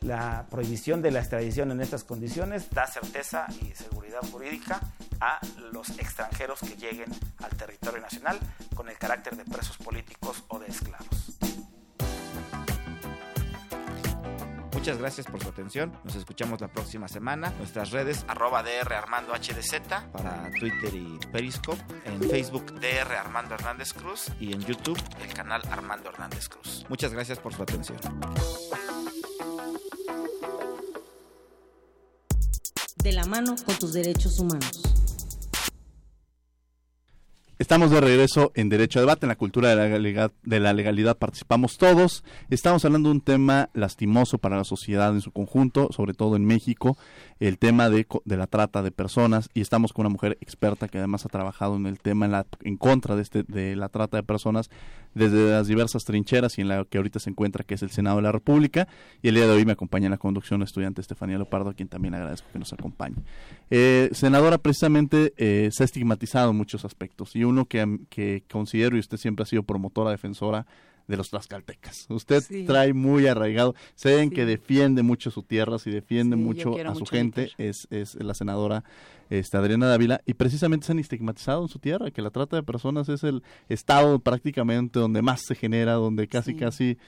La prohibición de la extradición en estas condiciones da certeza y seguridad jurídica a los extranjeros que lleguen al territorio nacional con el carácter de presos políticos o de esclavos. Muchas gracias por su atención. Nos escuchamos la próxima semana. Nuestras redes arroba DR Armando HDZ para Twitter y Periscope. En Facebook DR Armando Hernández Cruz y en YouTube el canal Armando Hernández Cruz. Muchas gracias por su atención. de la mano con tus derechos humanos. Estamos de regreso en Derecho a Debate, en la cultura de la, legalidad, de la legalidad participamos todos. Estamos hablando de un tema lastimoso para la sociedad en su conjunto, sobre todo en México, el tema de, de la trata de personas y estamos con una mujer experta que además ha trabajado en el tema en, contra de, este, de la trata de personas desde las diversas trincheras y en la que ahorita se encuentra, que es el Senado de la República. Y el día de hoy me acompaña en la conducción la estudiante Estefanía Leopardo, a quien también agradezco que nos acompañe. Eh, senadora, precisamente eh, se ha estigmatizado en muchos aspectos y uno que, que considero, y usted siempre ha sido promotora, defensora, de los tlaxcaltecas. Usted Sí. trae muy arraigado, sé en Sí. que defiende mucho su tierras y defiende Sí, mucho a su mucho gente, es, es la senadora este, Adriana Dávila, y precisamente se han estigmatizado en su tierra, que la trata de personas es el estado prácticamente donde más se genera, donde casi, casi...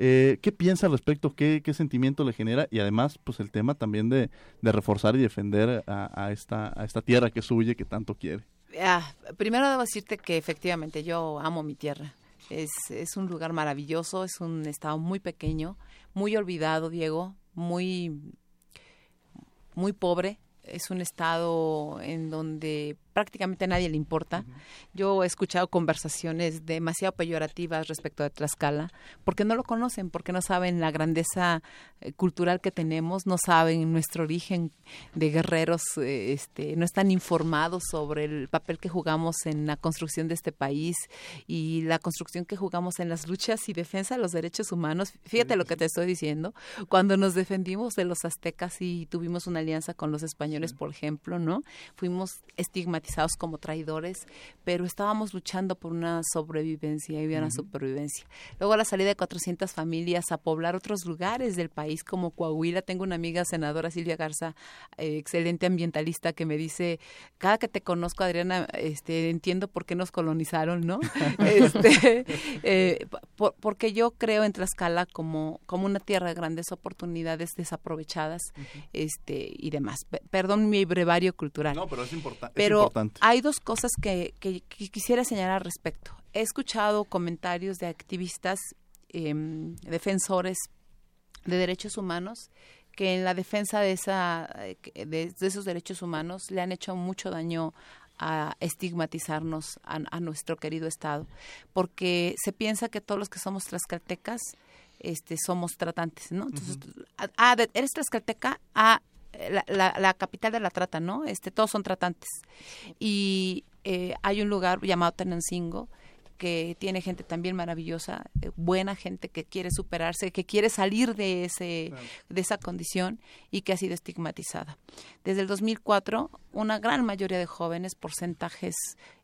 Eh, ¿Qué piensa al respecto? ¿Qué, ¿Qué sentimiento le genera? Y además, pues el tema también de, de reforzar y defender a, a esta, a esta tierra que es suya que tanto quiere. Ah, primero debo decirte que efectivamente yo amo mi tierra. Es, es un lugar maravilloso, es un estado muy pequeño, muy olvidado, Diego, muy, muy pobre. Es un estado en donde prácticamente a nadie le importa. Yo he escuchado conversaciones demasiado peyorativas respecto de Tlaxcala, porque no lo conocen, porque no saben la grandeza eh, cultural que tenemos, no saben nuestro origen de guerreros, eh, este, no están informados sobre el papel que jugamos en la construcción de este país y la construcción que jugamos en las luchas y defensa de los derechos humanos. Fíjate lo que te estoy diciendo. Cuando nos defendimos de los aztecas y tuvimos una alianza con los españoles, por ejemplo, ¿no? Fuimos estigmatizados como traidores, pero estábamos luchando por una sobrevivencia y una supervivencia. Luego la salida de 400 familias a poblar otros lugares del país como Coahuila. Tengo una amiga senadora, Silvia Garza, eh, excelente ambientalista, que me dice, cada que te conozco, Adriana, este, entiendo por qué nos colonizaron, ¿no? este, eh, por- porque yo creo en Tlaxcala como, como una tierra de grandes oportunidades desaprovechadas este, y demás. Pe- Perdón mi brevario cultural. No, pero es importa- es Pero importante. hay dos cosas que, que- que quisiera señalar al respecto. He escuchado comentarios de activistas, em, defensores de derechos humanos, que en la defensa de, esa, eh, de, de esos derechos humanos le han hecho mucho daño a estigmatizarnos a, a nuestro querido Estado, porque se piensa que todos los que somos tlaxcaltecas este, somos tratantes, ¿no? Entonces, ah, ah, eres tlaxcalteca, ah, la, la, la capital de la trata, ¿no? Este, todos son tratantes. Y eh, hay un lugar llamado Tenancingo que tiene gente también maravillosa, eh, buena gente que quiere superarse, que quiere salir de ese de esa condición y que ha sido estigmatizada. Desde el 2004, una gran mayoría de jóvenes, porcentajes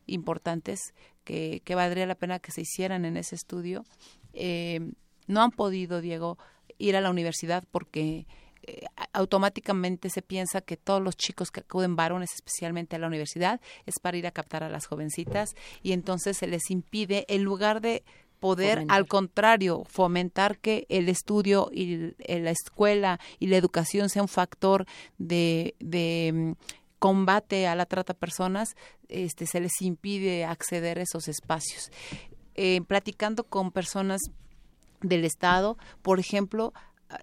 importantes que, que valdría la pena que se hicieran en ese estudio, eh, no han podido, Diego, ir a la universidad porque eh, automáticamente se piensa que todos los chicos que acuden varones especialmente a la universidad es para ir a captar a las jovencitas y entonces se les impide en lugar de poder Fomentar. al contrario fomentar que el estudio y la escuela y la educación sea un factor de, de mm, combate a la trata de personas este se les impide acceder a esos espacios Eh, platicando con personas del estado por ejemplo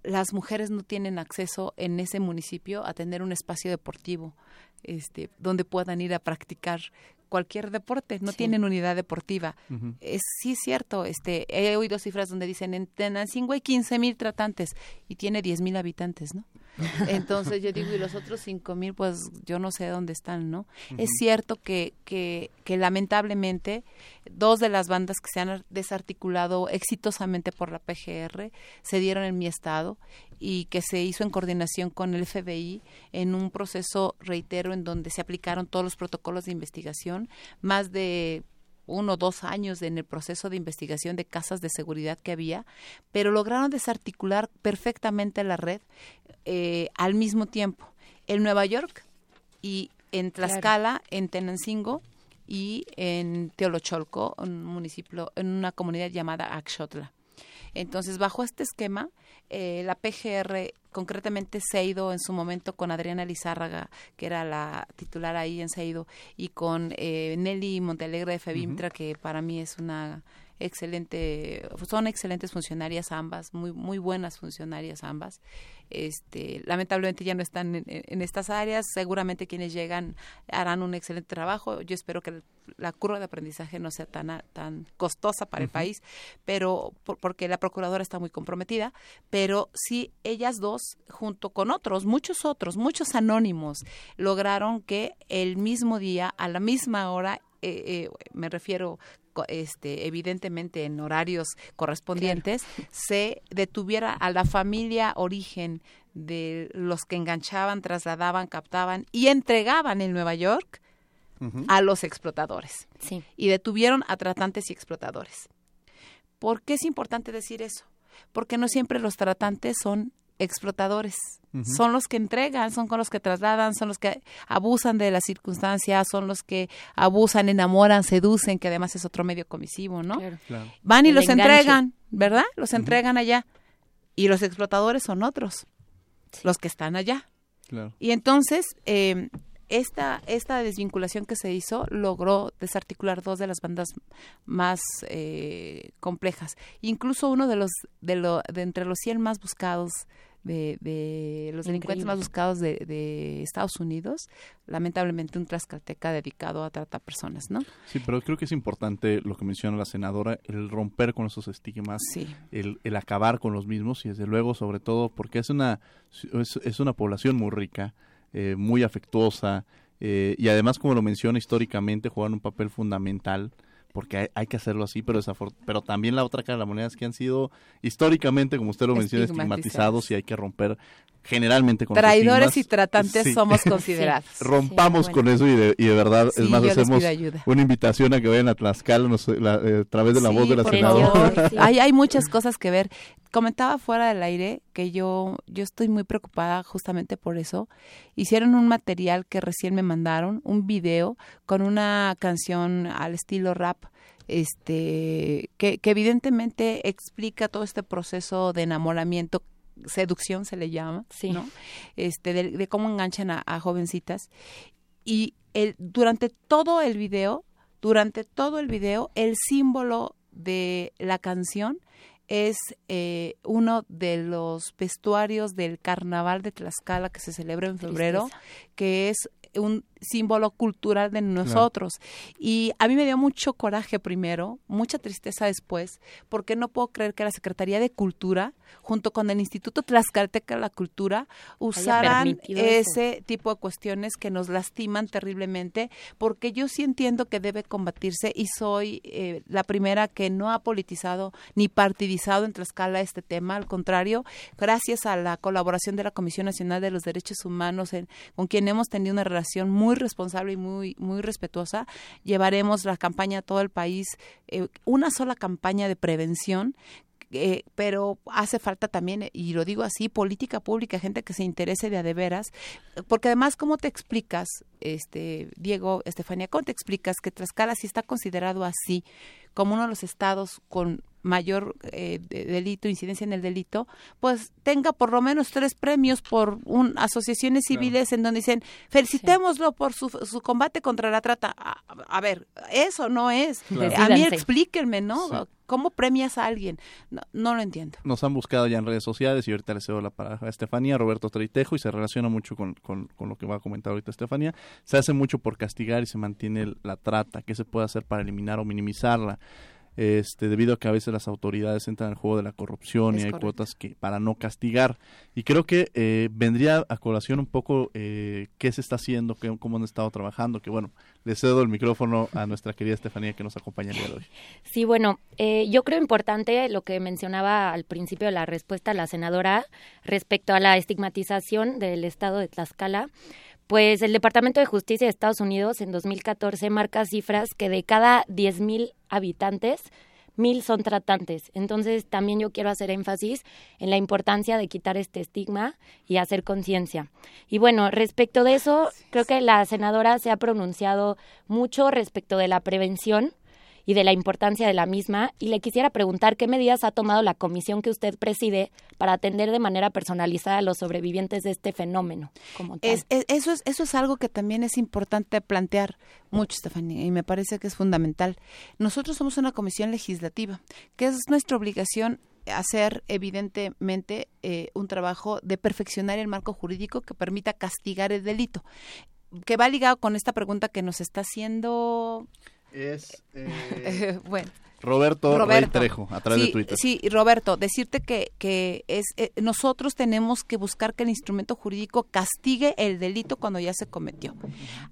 las mujeres no tienen acceso en ese municipio a tener un espacio deportivo este donde puedan ir a practicar cualquier deporte no Sí. tienen unidad deportiva. Ujú. es sí es cierto este he oído cifras donde dicen en Tenancingo hay 15 mil tratantes y tiene 10 mil habitantes no entonces yo digo y los otros 5 mil pues yo no sé dónde están no es cierto que, que que lamentablemente dos de las bandas que se han desarticulado exitosamente por la PGR se dieron en mi estado y que se hizo en coordinación con el FBI en un proceso reitero en donde se aplicaron todos los protocolos de investigación más de uno o dos años en el proceso de investigación de casas de seguridad que había, pero lograron desarticular perfectamente la red eh, al mismo tiempo en Nueva York y en Tlaxcala, en Tenancingo y en Teolocholco, un municipio, en una comunidad llamada Axotla. Entonces, bajo este esquema, eh, la PGR, concretamente Seido, en su momento con Adriana Lizárraga, que era la titular ahí en Seido, y con eh, Nelly Montalegre de Febimtra, que para mí es una excelente, son excelentes funcionarias ambas, muy muy buenas funcionarias ambas. Este, lamentablemente ya no están en, en estas áreas, seguramente quienes llegan harán un excelente trabajo. Yo espero que la curva de aprendizaje no sea tan tan costosa para el país, pero por- porque la procuradora está muy comprometida, pero sí ellas dos junto con otros, muchos otros, muchos anónimos lograron que el mismo día a la misma hora eh, eh, me refiero este evidentemente en horarios correspondientes se detuviera a la familia origen de los que enganchaban, trasladaban, captaban y entregaban en Nueva York a los explotadores. Sí. Y detuvieron a tratantes y explotadores. ¿Por qué es importante decir eso? Porque no siempre los tratantes son explotadores. Son los que entregan, son con los que trasladan, son los que abusan de las circunstancias, son los que abusan, enamoran, seducen, que además es otro medio comisivo, ¿no? Claro. Van y El los enganche. entregan, ¿verdad? Los entregan allá. Y los explotadores son otros, los que están allá. Claro. Y entonces, eh, esta, esta desvinculación que se hizo logró desarticular dos de las bandas más eh, complejas. Incluso uno de los, de, lo, de entre los 100 más buscados, de, de los delincuentes Increíble. más buscados de, de Estados Unidos, lamentablemente un tlaxcalteca dedicado a tratar personas, ¿no? Sí, pero creo que es importante lo que menciona la senadora, el romper con esos estigmas, Sí. el, el acabar con los mismos y desde luego, sobre todo, porque es una, es, es una población muy rica, eh, muy afectuosa eh, y además, como lo menciona históricamente, juegan un papel fundamental porque hay, hay que hacerlo así, pero pero también la otra cara de la moneda es que han sido históricamente, como usted lo menciona, estigmatizados y hay que romper generalmente con Traidores y tratantes Sí. somos considerados. Rompamos Sí, con eso y de, y de verdad, Sí, es más, hacemos una invitación a que vayan a Tlaxcala no sé, la- eh, a través de la Sí, voz de la senadora. hay, hay muchas cosas que ver. Comentaba fuera del aire que yo, yo estoy muy preocupada justamente por eso. Hicieron un material que recién me mandaron, un video con una canción al estilo rap, este, que, que evidentemente explica todo este proceso de enamoramiento seducción se le llama, ¿no? Este, de, de cómo enganchan a, a jovencitas. Y el, durante todo el video, durante todo el video, el símbolo de la canción es eh, uno de los vestuarios del carnaval de Tlaxcala que se celebra en febrero, que es un símbolo cultural de nosotros. Y a mí me dio mucho coraje primero, mucha tristeza después, porque no puedo creer que la Secretaría de Cultura, junto con el Instituto Tlaxcalteca de la Cultura, usaran eso. ese tipo de cuestiones que nos lastiman terriblemente, porque yo sí entiendo que debe combatirse y soy eh, la primera que no ha politizado ni partidizado en Tlaxcala este tema, al contrario, gracias a la colaboración de la Comisión Nacional de los Derechos Humanos, en- con quien hemos tenido una relación muy responsable y muy, muy respetuosa, llevaremos la campaña a todo el país, eh, una sola campaña de prevención eh, pero hace falta también, y lo digo así, política pública, gente que se interese de a de veras, porque además, ¿cómo te explicas, este Diego, Estefanía, cómo te explicas que Tlaxcala si está considerado así, como uno de los estados con mayor eh, de- delito, incidencia en el delito, pues tenga por lo menos tres premios por un, asociaciones civiles en donde dicen, felicitémoslo por su, su combate contra la trata. A, a ver, eso no es. Claro. A mí explíquenme, ¿no? Sí. ¿Cómo premias a alguien? No, no lo entiendo. Nos han buscado ya en redes sociales y ahorita le cedo la palabra a Estefanía, Roberto Treitejo, y se relaciona mucho con, con- con lo que va a comentar ahorita Estefanía. Se hace mucho por castigar y se mantiene la trata. ¿Qué se puede hacer para eliminar o minimizarla? Este, debido a que a veces las autoridades entran al juego de la corrupción Es y hay correcto. cuotas que para no castigar. Y creo que eh, vendría a colación un poco eh, qué se está haciendo, qué, cómo han estado trabajando. Que bueno, le cedo el micrófono a nuestra querida Estefanía que nos acompaña el día de hoy. Sí, bueno, eh, yo creo importante lo que mencionaba al principio de la respuesta la senadora respecto a la estigmatización del estado de Tlaxcala. Pues el Departamento de Justicia de Estados Unidos en 2014 marca cifras que de cada 10.000 habitantes, mil son tratantes. Entonces también yo quiero hacer énfasis en la importancia de quitar este estigma y hacer conciencia. Y bueno, respecto de eso, creo que la senadora se ha pronunciado mucho respecto de la prevención y de la importancia de la misma. Y le quisiera preguntar qué medidas ha tomado la comisión que usted preside para atender de manera personalizada a los sobrevivientes de este fenómeno. Como tal. Es, es- eso, es, eso es algo que también es importante plantear mucho, Estefanía, y me parece que es fundamental. Nosotros somos una comisión legislativa, que es nuestra obligación hacer evidentemente eh, un trabajo de perfeccionar el marco jurídico que permita castigar el delito que va ligado con esta pregunta que nos está haciendo Es bueno Roberto, Rey Trejo, a través sí, de Twitter. Sí, Roberto, decirte que, que es eh, nosotros tenemos que buscar que el instrumento jurídico castigue el delito cuando ya se cometió.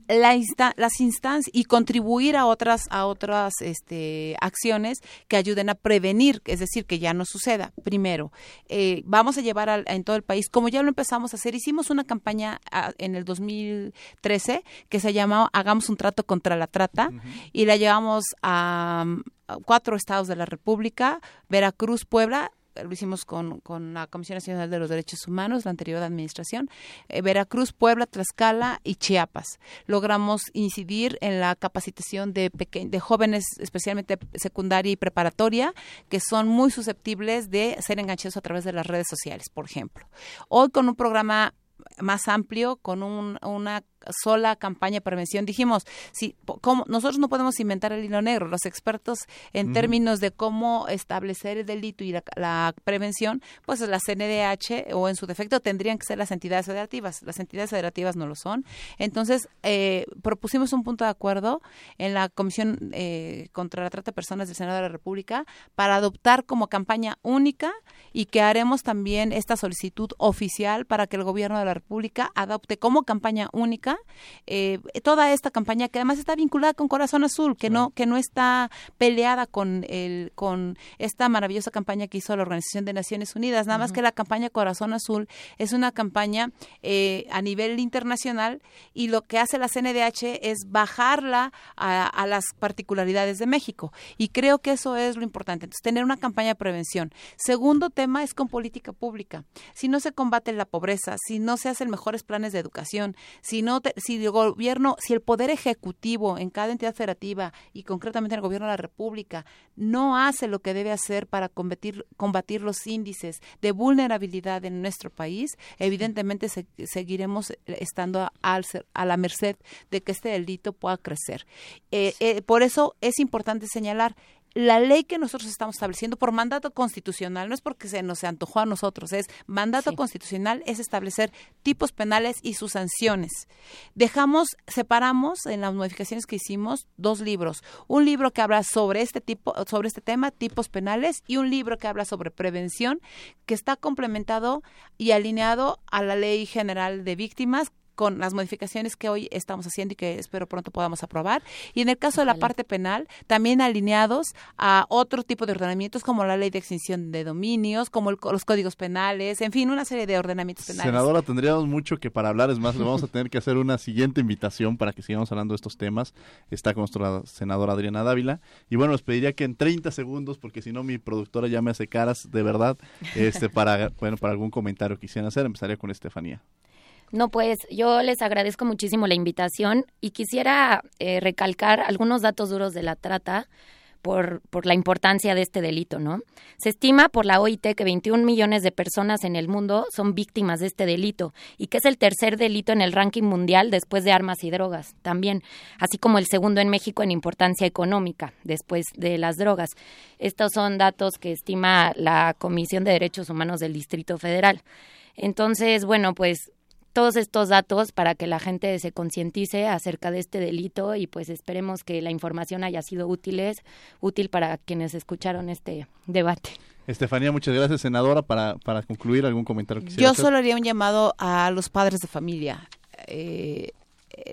La insta- las instancias y contribuir a otras a otras este, acciones que ayuden a prevenir, es decir, que ya no suceda. Primero, eh, vamos a llevar al- en todo el país, como ya lo empezamos a hacer, hicimos una campaña en el 2013 que se llamaba Hagamos un trato contra la trata y la llevamos a, a cuatro estados de la República, Veracruz, Puebla, lo hicimos con, con la Comisión Nacional de los Derechos Humanos, la anterior administración, eh, Veracruz, Puebla, Tlaxcala y Chiapas. Logramos incidir en la capacitación de, de jóvenes, especialmente secundaria y preparatoria, que son muy susceptibles de ser enganchados a través de las redes sociales, por ejemplo. Hoy con un programa más amplio, con un- una sola campaña de prevención. Dijimos, si, ¿cómo? nosotros no podemos inventar el hilo negro. Los expertos en términos de cómo establecer el delito y la, la prevención, pues la CNDH o en su defecto tendrían que ser las entidades federativas. Las entidades federativas no lo son. Entonces, eh, propusimos un punto de acuerdo en la Comisión eh, contra la Trata de Personas del Senado de la República para adoptar como campaña única y que haremos también esta solicitud oficial para que el Gobierno de la República adopte como campaña única eh, toda esta campaña que además está vinculada con Corazón Azul, que no que no está peleada con el con esta maravillosa campaña que hizo la Organización de Naciones Unidas, nada más que la campaña Corazón Azul es una campaña eh, a nivel internacional y lo que hace la CNDH es bajarla a, a las particularidades de México y creo que eso es lo importante, entonces tener una campaña de prevención. Segundo tema es con política pública. Si no se combate la pobreza, si no se hacen mejores planes de educación, si no te- si el gobierno, si el poder ejecutivo en cada entidad federativa y concretamente en el gobierno de la República no hace lo que debe hacer para combatir combatir los índices de vulnerabilidad en nuestro país, evidentemente se- seguiremos estando a, a la merced de que este delito pueda crecer. Eh, eh, por eso es importante señalar la ley que nosotros estamos estableciendo por mandato constitucional, no es porque se nos antojó a nosotros, es mandato constitucional, es establecer tipos penales y sus sanciones. Dejamos, separamos en las modificaciones que hicimos dos libros. Un libro que habla sobre este tipo, sobre este tema, tipos penales, y un libro que habla sobre prevención, que está complementado y alineado a la ley general de víctimas con las modificaciones que hoy estamos haciendo y que espero pronto podamos aprobar. Y en el caso de la parte penal, también alineados a otro tipo de ordenamientos como la ley de extinción de dominios, como el- los códigos penales, en fin, una serie de ordenamientos penales. Senadora, tendríamos mucho que para hablar, es más, le vamos a tener que hacer una siguiente invitación para que sigamos hablando de estos temas. Está con nuestra senadora Adriana Dávila. Y bueno, les pediría que en 30 segundos, porque si no mi productora ya me hace caras, de verdad, este para bueno, para algún comentario que quisieran hacer, empezaría con Estefanía. No, pues yo les agradezco muchísimo la invitación y quisiera eh, recalcar algunos datos duros de la trata por, por la importancia de este delito, ¿no? Se estima por la OIT que 21 millones de personas en el mundo son víctimas de este delito y que es el tercer delito en el ranking mundial después de armas y drogas, también, así como el segundo en México en importancia económica después de las drogas. Estos son datos que estima la Comisión de Derechos Humanos del Distrito Federal. Entonces, bueno, pues todos estos datos para que la gente se concientice acerca de este delito y pues esperemos que la información haya sido útiles, útil para quienes escucharon este debate. Estefanía, muchas gracias, senadora. Para, para concluir, ¿algún comentario que Yo hacer? solo haría un llamado a los padres de familia. Eh,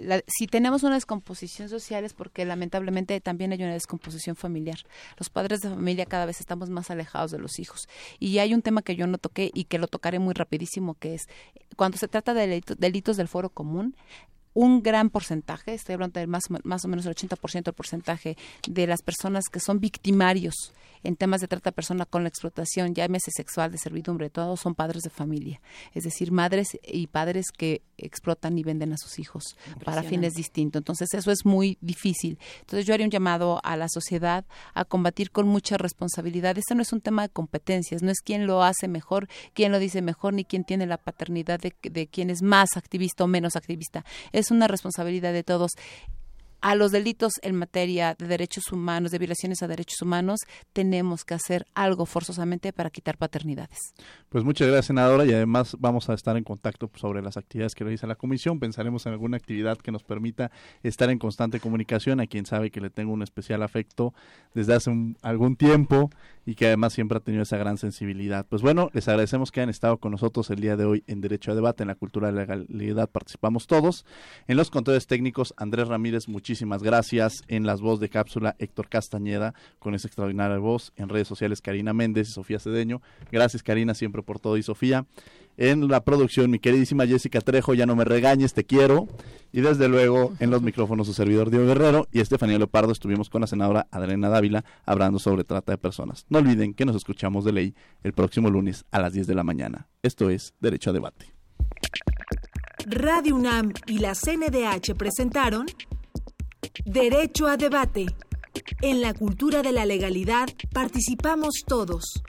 la- si tenemos una descomposición social es porque lamentablemente también hay una descomposición familiar. Los padres de familia cada vez estamos más alejados de los hijos. Y hay un tema que yo no toqué y que lo tocaré muy rapidísimo, que es cuando se trata de delito- delitos del foro común, un gran porcentaje, estoy hablando del más, más o menos el 80% del porcentaje de las personas que son victimarios en temas de trata de persona con la explotación, llámese sexual, de servidumbre, todos son padres de familia, es decir, madres y padres que explotan y venden a sus hijos para fines distintos. Entonces eso es muy difícil. Entonces yo haría un llamado a la sociedad a combatir con mucha responsabilidad. Este no es un tema de competencias, no es quién lo hace mejor, quién lo dice mejor, ni quién tiene la paternidad de, de quién es más activista o menos activista. Es una responsabilidad de todos a los delitos en materia de derechos humanos, de violaciones a derechos humanos, tenemos que hacer algo forzosamente para quitar paternidades. Pues muchas gracias, senadora, y además vamos a estar en contacto sobre las actividades que realiza la comisión. Pensaremos en alguna actividad que nos permita estar en constante comunicación. A quien sabe que le tengo un especial afecto desde hace algún tiempo y que además siempre ha tenido esa gran sensibilidad. Pues bueno, les agradecemos que hayan estado con nosotros el día de hoy en Derecho a Debate, en la cultura de la legalidad. Participamos todos. En los controles técnicos, Andrés Ramírez, muchísimas gracias. En las voz de cápsula, Héctor Castañeda, con esa extraordinaria voz. En redes sociales, Karina Méndez y Sofía Cedeño. Gracias, Karina, siempre por todo. Y Sofía, en la producción, mi queridísima Jessica Trejo, ya no me regañes, te quiero. Y desde luego, en los micrófonos, su servidor Diego Guerrero y Estefanía Leopardo estuvimos con la senadora Adriana Dávila hablando sobre trata de personas. No olviden que nos escuchamos de ley el próximo lunes a las 10 de la mañana. Esto es Derecho a Debate. Radio UNAM y la CNDH presentaron Derecho a Debate. En la cultura de la legalidad participamos todos.